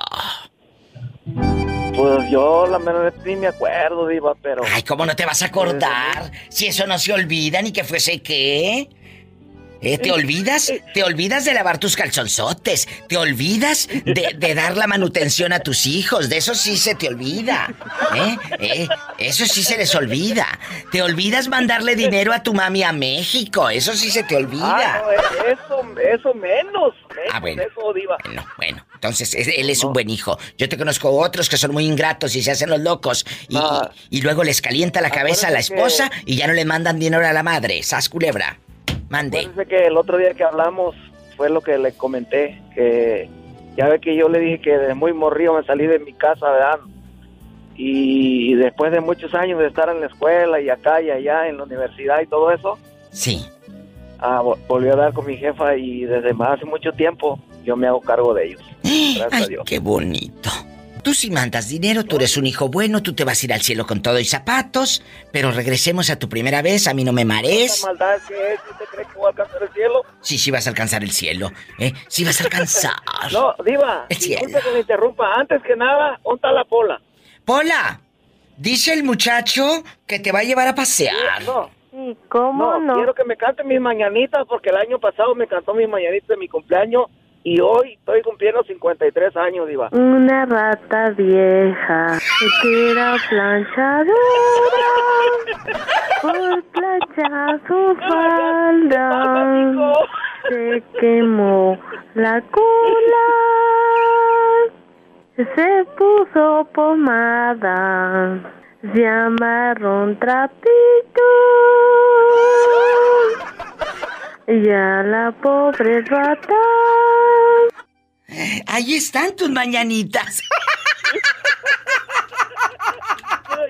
Pues yo la verdad ni me acuerdo, Diva, pero... Ay, ¿cómo no te vas a acordar? Si eso no se olvida ni que fuese qué. ¿Eh? ¿Te olvidas? ¿Te olvidas de lavar tus calzonzotes? ¿Te olvidas de, de dar la manutención a tus hijos? De eso sí se te olvida. ¿Eh? ¿Eh? Eso sí se les olvida. ¿Te olvidas mandarle dinero a tu mami a México? Eso sí se te olvida. Ah, no, eh, eso, eso menos, menos Ah, bueno. eso, Diva. Bueno, bueno. Entonces, es- él es un buen hijo. Yo te conozco otros que son muy ingratos y se hacen los locos. Y, y luego les calienta la cabeza a la que- esposa y ya no le mandan dinero a la madre. Sas culebra. Mande. Acuérdese que el otro día que hablamos fue lo que le comenté, que ya ve que yo le dije que de muy morrido me salí de mi casa, ¿verdad? Y después de muchos años de estar en la escuela y acá y allá en la universidad y todo eso, Sí. ah, vo- volví a dar con mi jefa y desde más hace mucho tiempo yo me hago cargo de ellos. Gracias a Dios. qué bonito. Tú si mandas dinero, tú eres un hijo bueno, tú te vas a ir al cielo con todo y zapatos, pero regresemos a tu primera vez, a mí no me marees. ¿Esa maldad que es? ¿Usted cree que voy a alcanzar el cielo? Sí, sí vas a alcanzar el cielo, ¿eh? Sí vas a alcanzar. No, Diva, El cielo. disculpe que me interrumpa. Antes que nada, ¿dónde está la pola? Pola, dice el muchacho que te va a llevar a pasear. No. Sí, ¿cómo no? quiero que me cante mis mañanitas porque el año pasado me cantó mis mañanitas de mi cumpleaños y hoy estoy cumpliendo 53 años, Diva. Una rata vieja que era planchadora por planchar su falda. Se quemó la cola se puso pomada. Se amarró un trapito y a la pobre rata Ahí están tus mañanitas.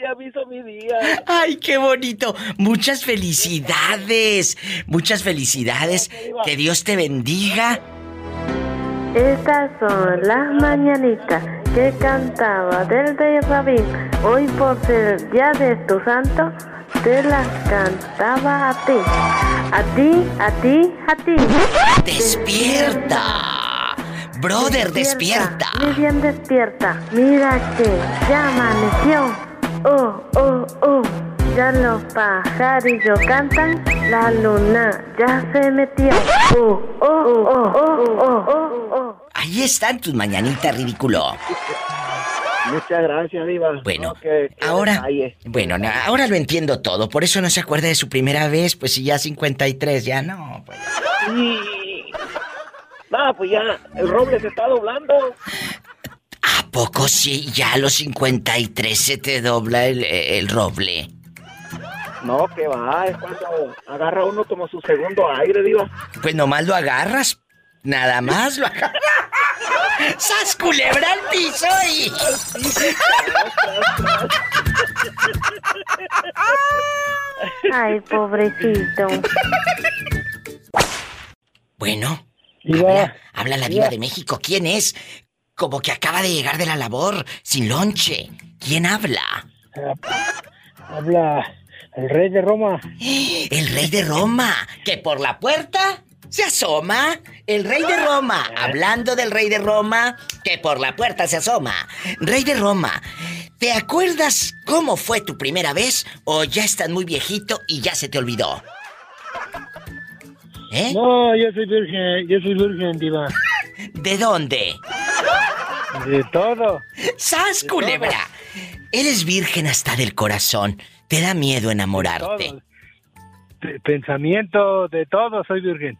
ya me hizo mi día. Ay, qué bonito. Muchas felicidades. Muchas felicidades. Que Dios te bendiga. Estas son las mañanitas que cantaba del rey Rabín. Hoy por ser el día de tu santo, te las cantaba a ti. A ti, a ti, a ti. ¡Despierta! Brother, despierta. Muy bien despierta. Mira que ya amaneció. Oh, oh, oh. Ya los pajarillos cantan. La luna ya se metió. Oh, oh, oh, oh, oh, oh, oh. Ahí están tus mañanitas, ridículo. Muchas gracias, Diva. Bueno, No, que- que ahora, detalle. bueno, ahora lo entiendo todo. Por eso no se acuerda de su primera vez, pues si ya 53, ya no. Pues. No, pues ya, el roble se está doblando. ¿A poco sí? Ya a los 53 se te dobla el, el roble. No, que va, es cuando agarra uno como su segundo aire, Diva. Pues nomás lo agarras. Nada más lo agarras. ¡Sas culebra al piso y... Ay, pobrecito. Bueno, habla, habla la Diva. de México. ¿Quién es? Como que acaba de llegar de la labor, sin lonche. ¿Quién habla? Habla el rey de Roma. El rey de Roma, que por la puerta se asoma. El rey de Roma, hablando del rey de Roma, que por la puerta se asoma. Rey de Roma, ¿te acuerdas cómo fue tu primera vez o ya estás muy viejito y ya se te olvidó? ¿Eh? No, yo soy virgen, yo soy virgen, diva. ¿De dónde? De todo. ¡Sas, culebra! Eres virgen hasta del corazón. Te da miedo enamorarte. Todo. Pensamiento de todo, soy virgen.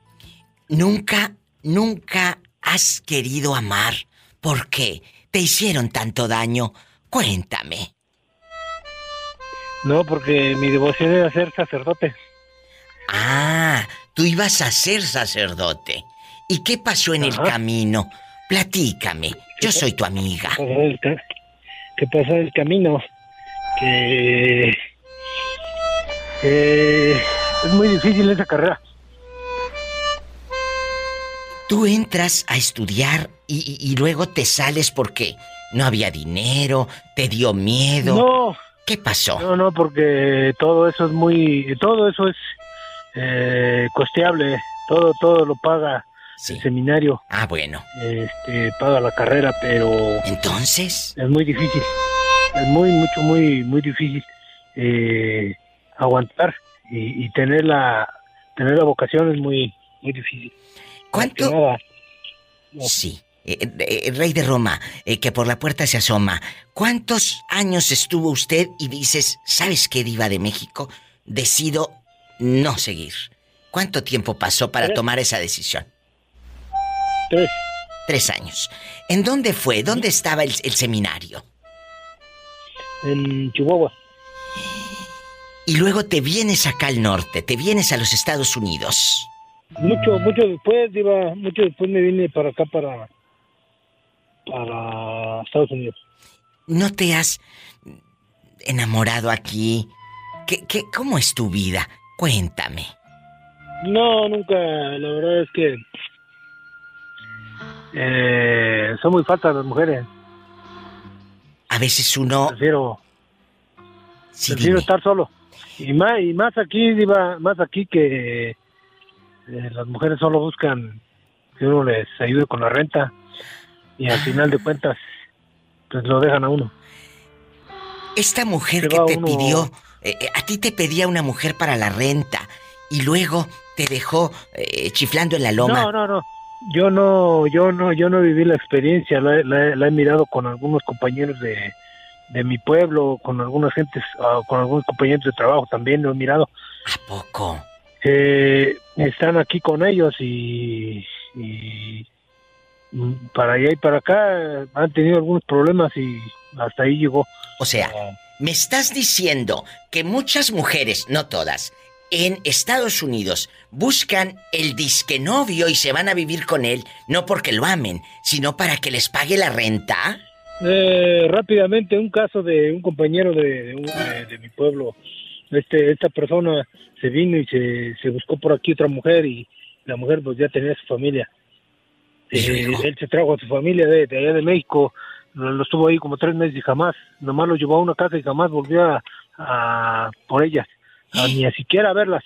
Nunca, nunca has querido amar. ¿Por qué? ¿Te hicieron tanto daño? Cuéntame. No, porque mi devoción era ser sacerdote. Ah, tú ibas a ser sacerdote. ¿Y qué pasó en el camino? Platícame. Yo soy tu amiga. ¿Qué pasó en el camino? Que eh, es muy difícil esa carrera. Tú entras a estudiar y, y- y luego te sales porque no había dinero, te dio miedo. No. ¿Qué pasó? No, no, porque todo eso es muy, todo eso es eh, costeable. Todo, todo lo paga el seminario. Ah, bueno. Este, paga la carrera, pero. Entonces. Es muy difícil. Es muy, mucho, muy, muy difícil eh, aguantar y, y tener la, tener la vocación es muy, muy difícil. ¿Cuánto? Sí. Eh, eh, eh, rey de Roma, eh, que por la puerta se asoma. ¿Cuántos años estuvo usted y dices, ¿sabes qué, Diva de México? Decido no seguir. ¿Cuánto tiempo pasó para Tres. tomar esa decisión? Tres. Tres años. ¿En dónde fue? ¿Dónde estaba el, el seminario? En Chihuahua. Y luego te vienes acá al norte, te vienes a los Estados Unidos. Mucho, mucho después, iba, mucho después me vine para acá, para, para Estados Unidos. ¿No te has enamorado aquí? ¿Qué, qué, ¿Cómo es tu vida? Cuéntame. No, nunca, la verdad es que eh, son muy falsas las mujeres. A veces uno... Prefiero, Sí, prefiero dime. estar solo. Y más, y más aquí, Diva, más aquí que eh, las mujeres solo buscan que uno les ayude con la renta y al final de cuentas pues lo dejan a uno. Esta mujer que te uno- pidió, eh, eh, a ti te pedía una mujer para la renta y luego te dejó eh, chiflando en la loma. No, no, no. Yo no, yo no, yo no viví la experiencia. La, he- la la he mirado con algunos compañeros de, de mi pueblo, con algunas gentes, ah, con algunos compañeros de trabajo también lo he mirado. ¿A poco? Eh, están aquí con ellos y, y para allá y para acá han tenido algunos problemas y hasta ahí llegó. O sea, me estás diciendo que muchas mujeres, no todas, en Estados Unidos buscan el disque novio y se van a vivir con él, no porque lo amen, sino para que les pague la renta. Eh, rápidamente, un caso de un compañero de, de un- de- de mi pueblo. Este, esta persona se vino y se, se buscó por aquí otra mujer y la mujer pues ya tenía su familia. Eh, él se trajo a su familia de, de allá de México, lo, lo estuvo ahí como tres meses y jamás, nomás lo llevó a una casa y jamás volvió a, a- por ella. a ni a siquiera a verlas.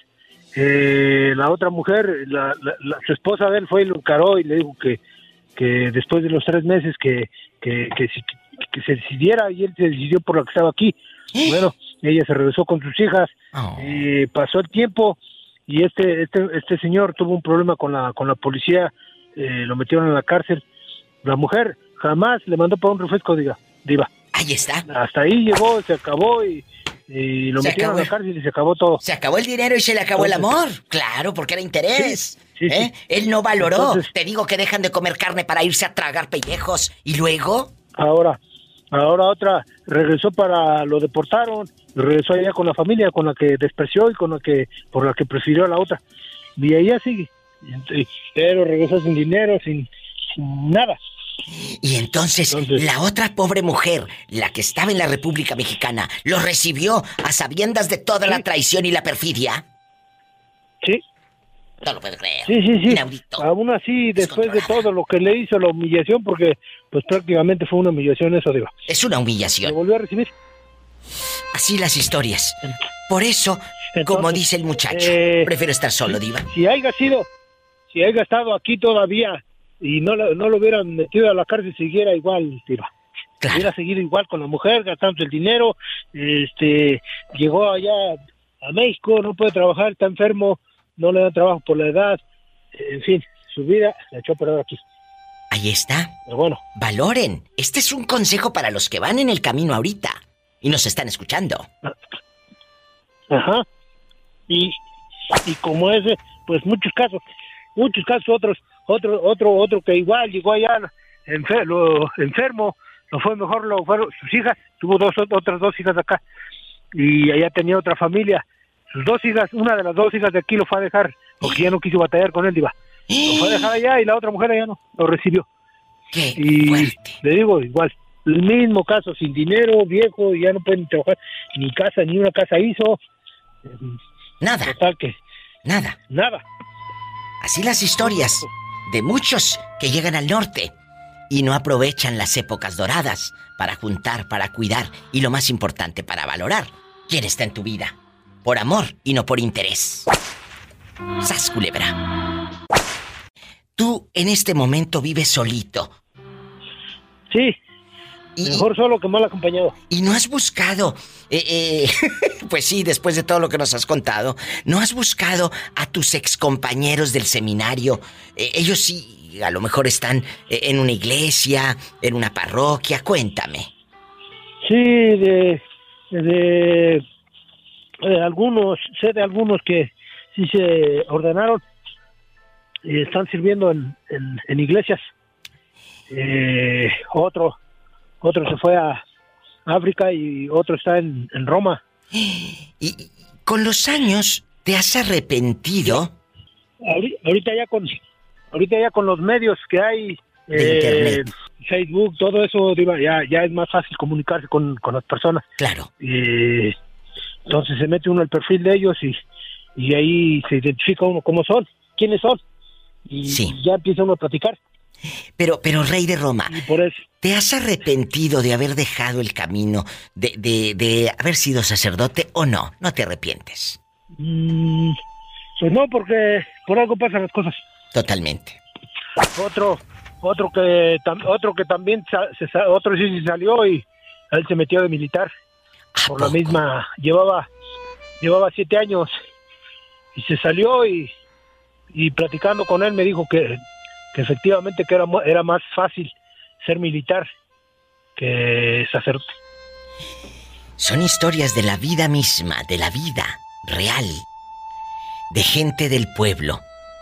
Eh, la otra mujer, la, la- la- su esposa de él fue y lo encaró y le dijo que, que después de los tres meses que, que, que, si- que se decidiera y él se decidió por la que estaba aquí. Bueno, ella se regresó con sus hijas, eh, pasó el tiempo y este, este, este señor tuvo un problema con la, con la policía, eh, lo metieron en la cárcel. La mujer jamás le mandó para un refresco, diga, diva. Ahí está. Hasta ahí llegó, se acabó y, y lo Se metieron acabó. en la cárcel y se acabó todo. Se acabó el dinero y se le acabó el amor. Claro, porque era interés. ¿eh? Él no valoró. Entonces- Te digo que dejan de comer carne para irse a tragar pellejos. Y luego. Ahora, ahora otra regresó para, lo deportaron, regresó allá con la familia, con la que despreció y con la que, por la que prefirió a la otra. Y ella sigue. Pero regresó sin dinero, sin, sin nada. Y entonces, la otra pobre mujer, la que estaba en la República Mexicana, lo recibió a sabiendas de toda la traición y la perfidia. No lo puedo creer. Sí, sí, sí. Inaudito. Aún así, después de todo lo que le hizo, la humillación, porque pues prácticamente fue una humillación eso, digo. Es una humillación. Lo volvió a recibir. Así las historias. Por eso, como dice el muchacho, eh, prefiero estar solo, Diva. Si haya sido, si haya estado aquí todavía y no, lo- no lo hubieran metido a la cárcel, siguiera igual, diva. Hubiera seguido igual con la mujer, gastando el dinero, este, llegó allá a México, no puede trabajar, está enfermo, no le dan trabajo por la edad, en fin, su vida la echó a perder aquí. Ahí está. Pero bueno. Valoren. Este es un consejo para los que van en el camino ahorita y nos están escuchando. Ajá. Y, y como ese, pues muchos casos, muchos casos otros, otro, otro, otro que igual llegó allá enfer- lo- enfermo, lo fue mejor, lo fueron sus hijas, tuvo dos, otras dos hijas acá, y allá tenía otra familia. Sus dos hijas, una de las dos hijas de aquí lo fue a dejar, porque ya no quiso batallar con él, diva. Lo fue a dejar allá y la otra mujer allá no, lo recibió. y le digo, igual, el mismo caso, sin dinero, viejo, ya no pueden trabajar, ni casa, ni una casa hizo. Nada. Total que. Nada. Nada. Así las historias de muchos que llegan al norte y no aprovechan las épocas doradas para juntar, para cuidar y lo más importante, para valorar quién está en tu vida. Por amor y no por interés. Sas culebra. Tú en este momento vives solito. Sí. Mejor solo que mal acompañado. Y no has buscado, eh, eh, pues sí, después de todo lo que nos has contado, no has buscado a tus excompañeros del seminario. Eh, ellos sí, a lo mejor están en una iglesia, en una parroquia. Cuéntame. Sí, de, de, de algunos, sé de algunos que sí se ordenaron y están sirviendo en, en, en iglesias. Eh, otro, otro se fue a África y otro está en, en Roma. Y con los años, ¿te has arrepentido? Ahori- Ahorita ya con, ahorita ya con los medios que hay, internet. Facebook, todo eso, ya, ya es más fácil comunicarse con, con las personas. Claro. Y entonces se mete uno al perfil de ellos y, y ahí se identifica uno cómo son, quiénes son. Y ya empieza uno a platicar. Pero, pero Rey de Roma, por eso. ¿te has arrepentido de haber dejado el camino, de, de, de haber sido sacerdote o no? No te arrepientes. Mm, pues no, porque por algo pasan las cosas. Totalmente. Otro, otro que, tam- otro que también, sa- se otro sí salió y él se metió de militar. Por la misma, llevaba, llevaba siete años y se salió y, y platicando con él me dijo que, que efectivamente que era, era más fácil ser militar que sacerdote. Son historias de la vida misma, de la vida real, de gente del pueblo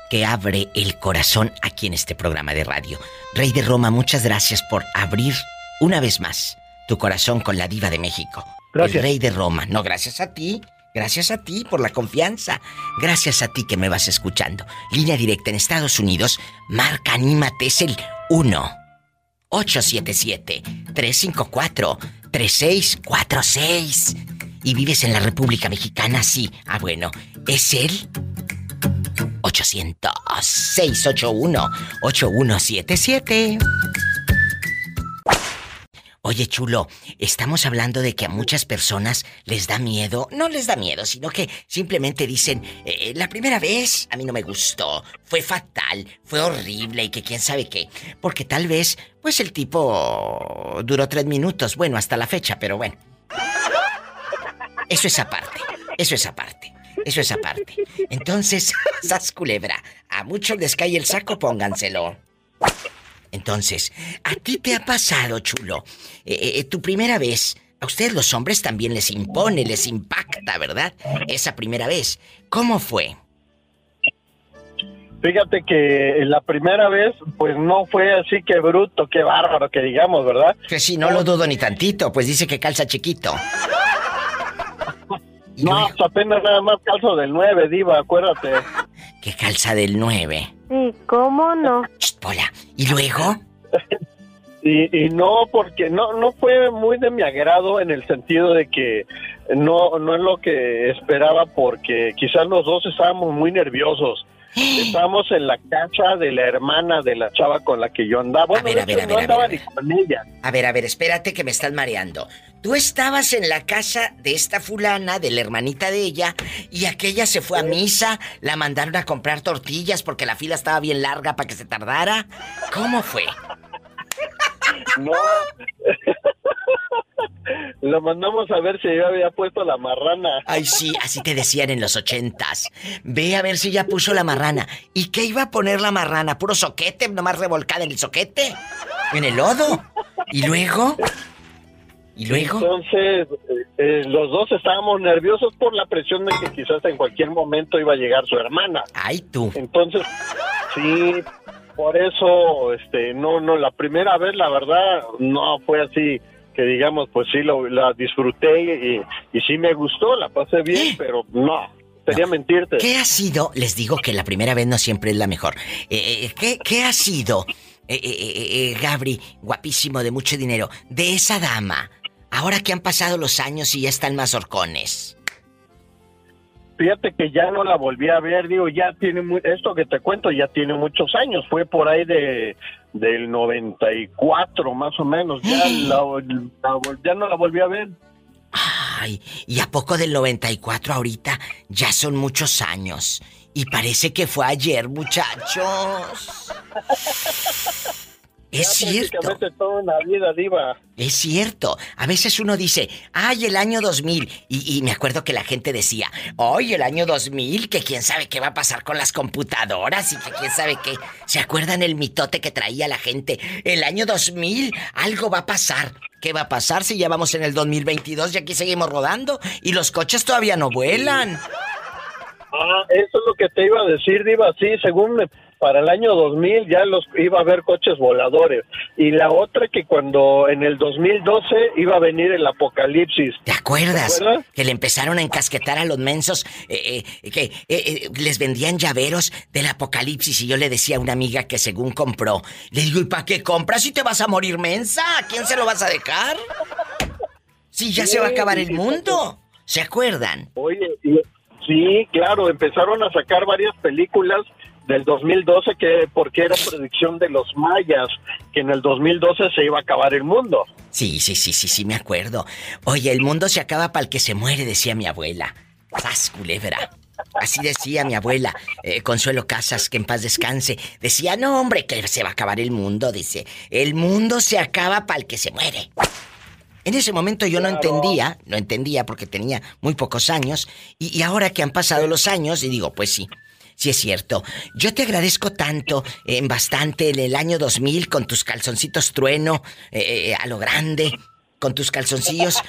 que abre el corazón aquí en este programa de radio. Rey de Roma, muchas gracias por abrir una vez más tu corazón con la diva de México. Gracias. El Rey de Roma. No, gracias a ti. Gracias a ti por la confianza. Gracias a ti que me vas escuchando. Línea directa en Estados Unidos. Marca Anímate es el 1 877 354 3646. ¿Y vives en la República Mexicana? Sí. Ah, bueno. Es el 800-681-8177. Oye, chulo, estamos hablando de que a muchas personas les da miedo. No les da miedo, sino que simplemente dicen, eh, la primera vez a mí no me gustó, fue fatal, fue horrible y que quién sabe qué. Porque tal vez, pues el tipo duró tres minutos, bueno, hasta la fecha, pero bueno. Eso es aparte, eso es aparte. Eso es aparte. Entonces, sas culebra. A muchos les cae el saco, pónganselo. Entonces, ¿a ti te ha pasado, chulo? Eh, eh, tu primera vez, a ustedes los hombres también les impone, les impacta, ¿verdad? Esa primera vez. ¿Cómo fue? Fíjate que la primera vez, pues no fue así que bruto, que bárbaro, que digamos, ¿verdad? Que sí, no lo dudo ni tantito, pues dice que calza chiquito. No, pues apenas nada más calzo del 9, diva, acuérdate. Que calza del 9. Sí, ¿cómo no? Hola. ¿Y luego? Y, y no, porque no, no fue muy de mi agrado en el sentido de que no, no es lo que esperaba porque quizás los dos estábamos muy nerviosos. Estábamos en la casa de la hermana de la chava con la que yo andaba. Bueno, ver, a ver, a ver, no a andaba ver, ni con ella. A ver, a ver, espérate que me estás mareando. Tú estabas en la casa de esta fulana, de la hermanita de ella, y aquella se fue a misa, la mandaron a comprar tortillas porque la fila estaba bien larga para que se tardara. ¿Cómo fue? No. Lo mandamos a ver si yo había puesto la marrana. Ay, sí, así te decían en los ochentas. Ve a ver si ya puso la marrana. ¿Y qué iba a poner la marrana? ¿Puro soquete? ¿Nomás revolcada en el soquete? ¿En el lodo? ¿Y luego? ¿Y luego? Entonces, eh, eh, los dos estábamos nerviosos por la presión de que quizás en cualquier momento iba a llegar su hermana. Ay, tú. Entonces, sí, por eso, este, no, no, la primera vez, la verdad, no fue así que digamos, pues sí, lo, la disfruté y, y sí me gustó, la pasé bien, pero no, sería mentirte. ¿Qué ha sido? Les digo que la primera vez no siempre es la mejor. Eh, eh, ¿qué, qué ha sido, eh, eh, eh, eh, Gabri, guapísimo de mucho dinero, de esa dama? Ahora que han pasado los años y ya están más horcones. Fíjate que ya no la volví a ver, digo, ya tiene, mu- esto que te cuento ya tiene muchos años, fue por ahí de del 94 más o menos, ya, la, la vol- ya no la volví a ver. Ay, ¿y a poco del 94 ahorita? Ya son muchos años. Y parece que fue ayer, muchachos. Es cierto. prácticamente toda una vida, diva. Es cierto. A veces uno dice, ay, el año 2000. Y, y me acuerdo que la gente decía, ay, el año 2000, que quién sabe qué va a pasar con las computadoras y que quién sabe qué. ¿Se acuerdan el mitote que traía la gente? El año 2000, algo va a pasar. ¿Qué va a pasar si ya vamos en el 2022 y aquí seguimos rodando? Y los coches todavía no vuelan. Ah, eso es lo que te iba a decir, Diva. Sí, según me- para el año 2000 ya los iba a haber coches voladores. Y la otra que cuando en el 2012 iba a venir el apocalipsis. ¿Te acuerdas? ¿Te acuerdas? Que le empezaron a encasquetar a los mensos, eh, eh, que eh, eh, les vendían llaveros del apocalipsis y yo le decía a una amiga que según compró, le digo, ¿y para qué compras si te vas a morir mensa? ¿A quién se lo vas a dejar? Si ya se va a acabar el mundo. ¿Se acuerdan? Oye, sí, claro, empezaron a sacar varias películas del 2012 que porque era predicción de los mayas que en el 2012 se iba a acabar el mundo. Sí, sí, sí, sí, sí, me acuerdo. Oye, el mundo se acaba para el que se muere, decía mi abuela. ¡Sas, culebra! Así decía mi abuela, eh, Consuelo Casas, que en paz descanse. Decía, no, hombre, que se va a acabar el mundo, dice. El mundo se acaba para el que se muere. En ese momento yo no entendía, no entendía porque tenía muy pocos años, y, y ahora que han pasado los años, y digo, pues sí, sí es cierto. Yo te agradezco tanto, en bastante, en el año 2000, con tus calzoncitos trueno, eh, eh, a lo grande, con tus calzoncillos,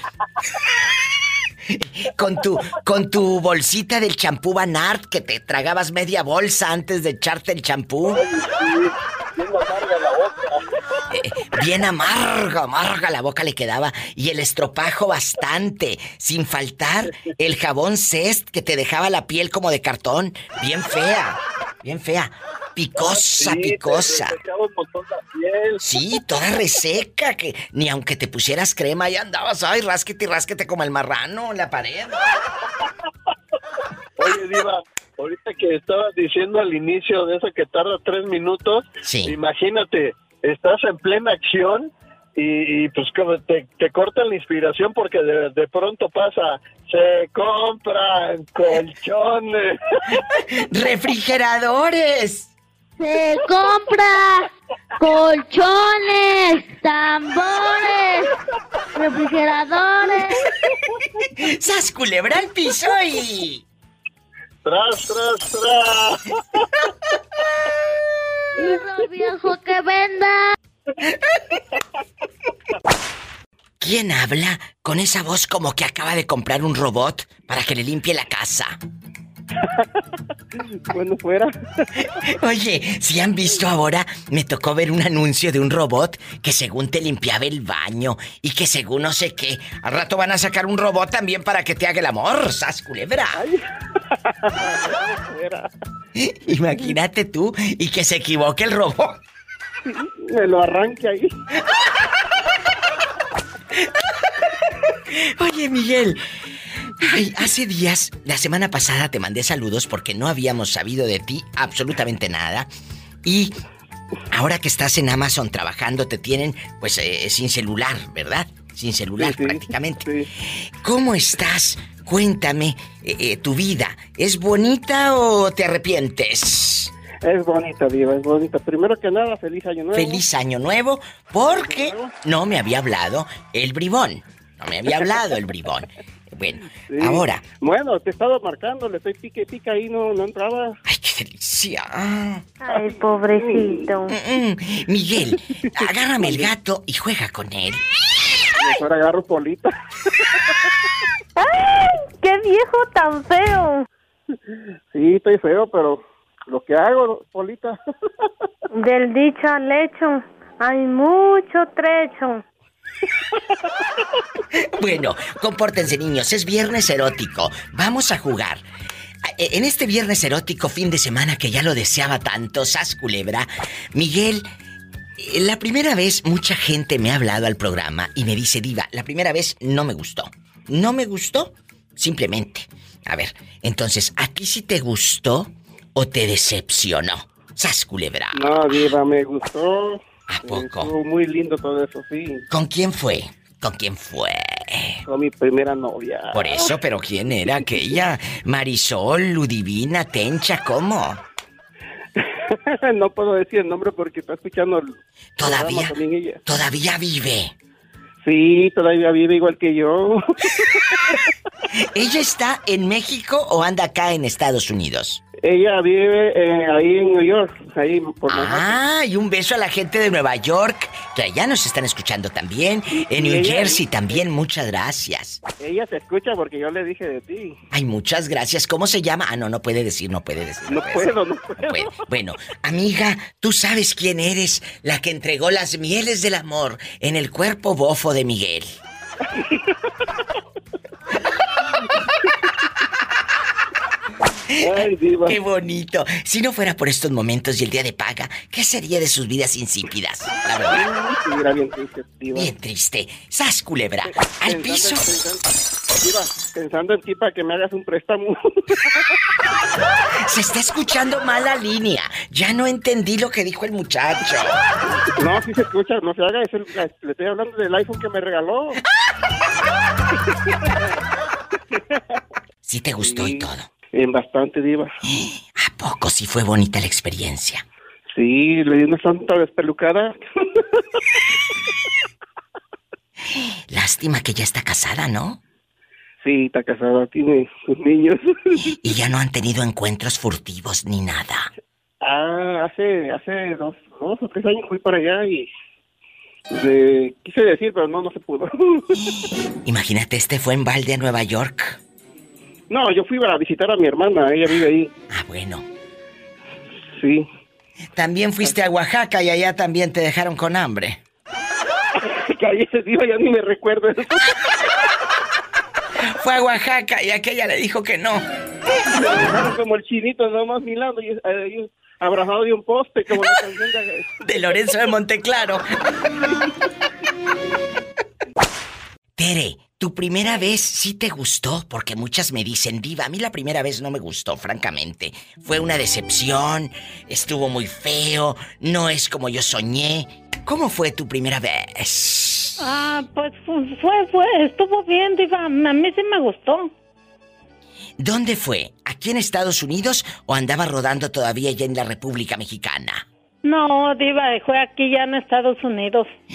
con tu, con tu bolsita del champú Van Art, que te tragabas media bolsa antes de echarte el champú. Eh, Bien amarga, amarga la boca le quedaba y el estropajo bastante, sin faltar el jabón Cest que te dejaba la piel como de cartón, bien fea, bien fea, picosa, Sí, picosa. te la piel. Sí, toda reseca, que ni aunque te pusieras crema ya andabas, ay, rásquete y rásquete como el marrano en la pared. Oye, Diva, ahorita que estabas diciendo al inicio de eso que tarda tres minutos, Sí. imagínate, estás en plena acción y, y, pues como te, te cortan la inspiración porque de, de pronto pasa, se compran colchones. Refrigeradores. Se compra colchones, tambores, refrigeradores. ¡Sas culebra al piso y... ¡Tras, tras, tras! Hijo viejo que venda. ¿Quién habla con esa voz como que acaba de comprar un robot para que le limpie la casa? Bueno, fuera. Oye, si han visto ahora, me tocó ver un anuncio de un robot que según te limpiaba el baño y que según no sé qué, al rato van a sacar un robot también para que te haga el amor, sas culebra. Imagínate tú y que se equivoque el robot. Me lo arranque ahí. Oye, Miguel. Ay, hace días, la semana pasada te mandé saludos porque no habíamos sabido de ti absolutamente nada. Y ahora que estás en Amazon trabajando, te tienen pues eh, sin celular, ¿verdad? Sin celular prácticamente. ¿Cómo estás? Cuéntame, eh, eh, tu vida, ¿es bonita o te arrepientes? Es bonita, Diva, es bonita. Primero que nada, feliz año nuevo. Feliz año nuevo, porque no me había hablado el bribón. No me había hablado el bribón. Bueno, Sí. ahora, Bueno, te he estado marcando, le estoy pique pica ahí, no, no entraba. ¡Ay, qué delicia! Ay, pobrecito. Mm, Miguel, agárrame el gato y juega con él. Mejor agarro polita. ¡Ay! ¡Qué viejo tan feo! Sí, estoy feo, pero lo que hago, polita. Del dicho al hecho hay mucho trecho. Bueno, compórtense niños, es viernes erótico. Vamos a jugar. Eh, En este viernes erótico fin de semana que ya lo deseaba tanto, Sas Culebra, Miguel, eh, la primera vez mucha gente me ha hablado al programa y me dice, Diva, la primera vez no me gustó. No me gustó, simplemente. A ver, entonces, ¿a ti sí te gustó o te decepcionó? Sas Culebra. No, Diva, me gustó. ¿A poco? Estuvo muy lindo todo eso, sí. ¿Con quién fue? ¿Con quién fue? Con mi primera novia. Por eso, pero ¿quién era aquella? Marisol, Ludivina, Tencha, ¿cómo? no puedo decir el nombre porque está escuchando el Todavía. ella. Todavía vive. Sí, todavía vive igual que yo. ¿Ella está en México o anda acá en Estados Unidos? Ella vive eh, ahí en New York, ahí por Ah, y un beso a la gente de Nueva York, que allá nos están escuchando también. En New ella- Jersey también, muchas gracias. Ella se escucha porque yo le dije de ti. Ay, muchas gracias. ¿Cómo se llama? Ah, no, no puede decir, no puede decir. No puede puedo, no decir. puede. Bueno, amiga, tú sabes quién eres, la que entregó las mieles del amor en el cuerpo bofo de Miguel. Ay, diva. Qué bonito. Si no fuera por estos momentos y el día de paga, ¿qué sería de sus vidas insípidas? La verdad. Sí, era bien triste, diva. Bien triste. Sas culebra. Al Pensando- piso. pensando- Diva, pensando en ti para que me hagas un préstamo. Se está escuchando mal la línea. Ya no entendí lo que dijo el muchacho. No, sí se escucha, no se haga. es el- le estoy hablando del iPhone que me regaló. Sí te gustó y todo. En bastante, diva. ¿A poco sí fue bonita la experiencia? Sí, le di una santa despelucada. Lástima que ya está casada, ¿no? Sí, está casada, tiene sus niños. Y ya no han tenido encuentros furtivos ni nada. Ah, hace, hace dos, dos o tres años fui para allá y quise decir, pero no, no se pudo. Imagínate, este fue en balde a Nueva York. No, yo fui a visitar a mi hermana, ella vive ahí. Ah, bueno. Sí. También fuiste a Oaxaca y allá también te dejaron con hambre. Cállese, diva, ya ni me recuerdo eso. Fue a Oaxaca y aquella le dijo que no. Me dejaron como el chinito nomás mirando y eh, abrazado de un poste, como la canción de... De Lorenzo de Monteclaro. Tere, ¿Tu primera vez sí te gustó? Porque muchas me dicen, Diva, a mí la primera vez no me gustó, francamente. Fue una decepción, estuvo muy feo, no es como yo soñé. ¿Cómo fue tu primera vez? Ah, pues fu- fue, fue, estuvo bien, Diva. A mí sí me gustó. ¿Dónde fue? ¿Aquí en Estados Unidos o andaba rodando todavía ya en la República Mexicana? No, Diva, fue aquí ya en Estados Unidos.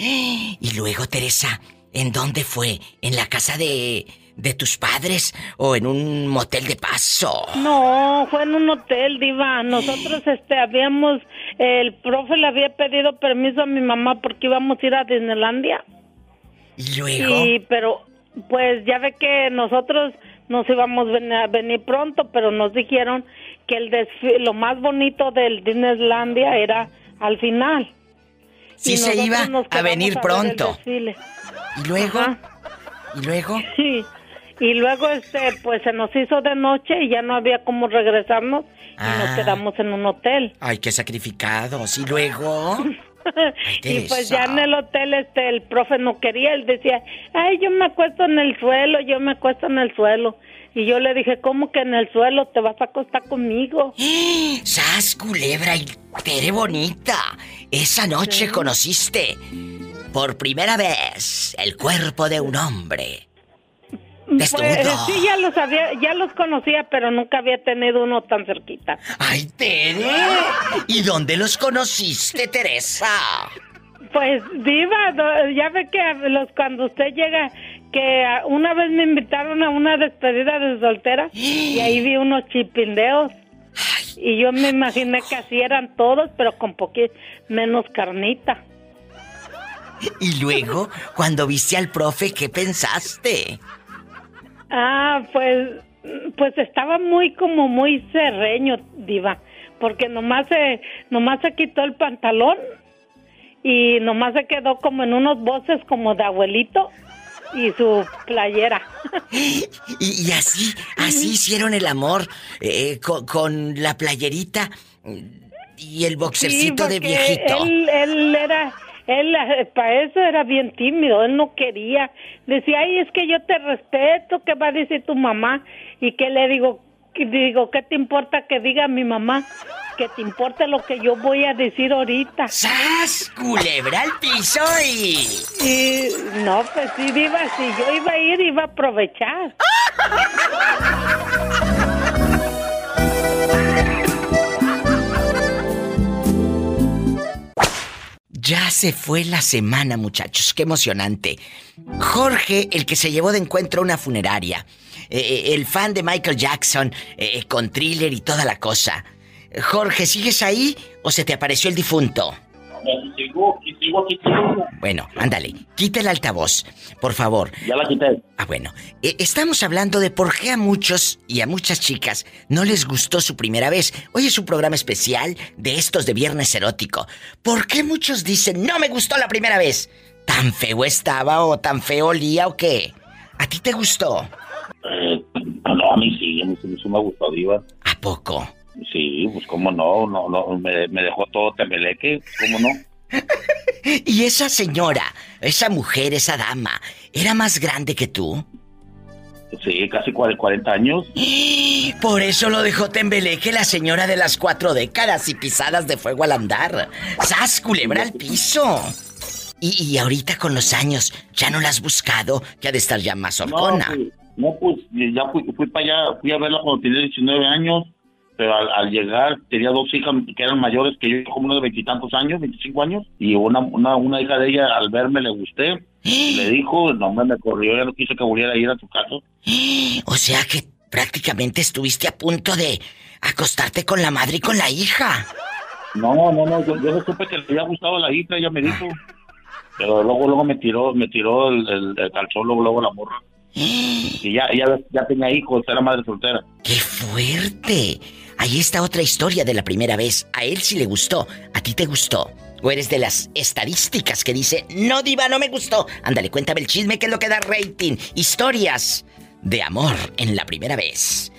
Y luego, Teresa, ¿en dónde fue? ¿En la casa de, de tus padres o en un motel de paso? No, fue en un hotel, Diva. Nosotros, este, habíamos, el profe le había pedido permiso a mi mamá porque íbamos a ir a Disneylandia. ¿Y luego? Y, pero, pues ya ve que nosotros nos íbamos a ven- a venir pronto, pero nos dijeron que el desfi- lo más bonito del Disneylandia era al final. Sí Y se iba a venir el pronto. ¿Y luego? Ajá. ¿Y luego? Sí. Y luego, este, pues se nos hizo de noche y ya no había cómo regresarnos y nos Ah. quedamos en un hotel. Ay, qué sacrificados. ¿Y luego? y pues ya en el hotel, este, el profe no quería, él decía, ay, yo me acuesto en el suelo, yo me acuesto en el suelo. Y yo le dije, ¿cómo que en el suelo te vas a acostar conmigo? ¡Sas, culebra y Tere bonita! Esa noche Sí. conociste por primera vez el cuerpo de un hombre. Pues, sí, ya los había, ya los conocía, pero nunca había tenido uno tan cerquita. ¡Ay, Tere! ¿Y dónde los conociste, Teresa? Pues, Diva, ya ve que los, cuando usted llega, que una vez me invitaron a una despedida de soltera y ahí vi unos chipindeos. Y yo me imaginé que así eran todos, pero con poquito menos carnita. Y luego, cuando viste al profe, ¿qué pensaste? Ah, pues, pues estaba muy como muy serreño, diva, porque nomás se, nomás se quitó el pantalón y nomás se quedó como en unos voces como de abuelito y su playera. Y, y así, así hicieron el amor eh, con, con la playerita y el boxercito Sí, de viejito. Él, él era, él para eso era bien tímido, él no quería. Decía, ay, es que yo te respeto, ¿qué va a decir tu mamá? Y que le digo, que digo, ¿qué te importa que diga mi mamá? Que te importa lo que yo voy a decir ahorita. ¡Sas! Culebra al piso y... Y no, pues sí, Diva, si yo iba a ir, iba a aprovechar. Ya se fue la semana, muchachos. Qué emocionante. Jorge, el que se llevó de encuentro a una funeraria. Eh, eh, el fan de Michael Jackson, eh, con thriller y toda la cosa. Jorge, ¿sigues ahí o se te apareció el difunto? Bueno, ándale, quita el altavoz, por favor. Ya la quité. Ah, bueno. Eh, estamos hablando de por qué a muchos y a muchas chicas no les gustó su primera vez. Hoy es un programa especial de estos de Viernes Erótico. ¿Por qué muchos dicen no me gustó la primera vez? ¿Tan feo estaba o tan feo olía o qué? ¿A ti te gustó? Eh, no, a mí sí, a mí sí, sí me gustó, Diva. ¿A poco? Sí, pues cómo no, no, no, me, me dejó todo tembeleque, cómo no. Y esa señora, esa mujer, esa dama, ¿era más grande que tú? Sí, casi cuare- 40 años. Por eso lo dejó Tembeleque, la señora de las cuatro décadas y pisadas de fuego al andar. ¡Sas, culebra al piso! Y, y ahorita con los años, ¿ya no la has buscado? Que ha de estar ya más No, horcona. pues, no, pues ya fui, fui para allá, fui a verla cuando tenía 19 años, pero al, al llegar tenía dos hijas que eran mayores que yo, como unos de veintitantos años, 25 años, y una, una, una hija de ella al verme le gusté, le dijo, no me corrió, ya no quiso que volviera a ir a su casa. O sea que prácticamente estuviste a punto de acostarte con la madre y con la hija. No, no, no, yo, yo no supe que le había gustado a la hija, ella me dijo. Pero luego, luego me tiró, me tiró el, el, el calzón, luego, luego la morra. Y ya, ya, ya tenía hijos, era madre soltera. ¡Qué fuerte! Ahí está otra historia de la primera vez. A él sí le gustó. ¿A ti te gustó? ¿O eres de las estadísticas que dice, no, diva, no me gustó? Ándale, cuéntame el chisme, que es lo que da rating. Historias de amor en la primera vez.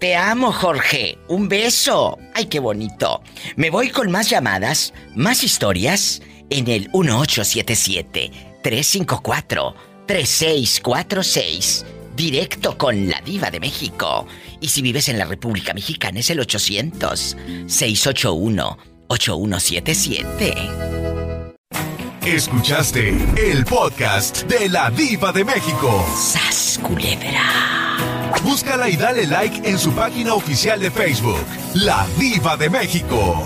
Te amo, Jorge. Un beso. Ay, qué bonito. Me voy con más llamadas, más historias en el 1877-354-3646. 3646, directo con la diva de México. Y si vives en la República Mexicana es el 800-681-8177. Escuchaste el podcast de la diva de México. ¡Sas, culebra! Búscala y dale like en su página oficial de Facebook, La Diva de México.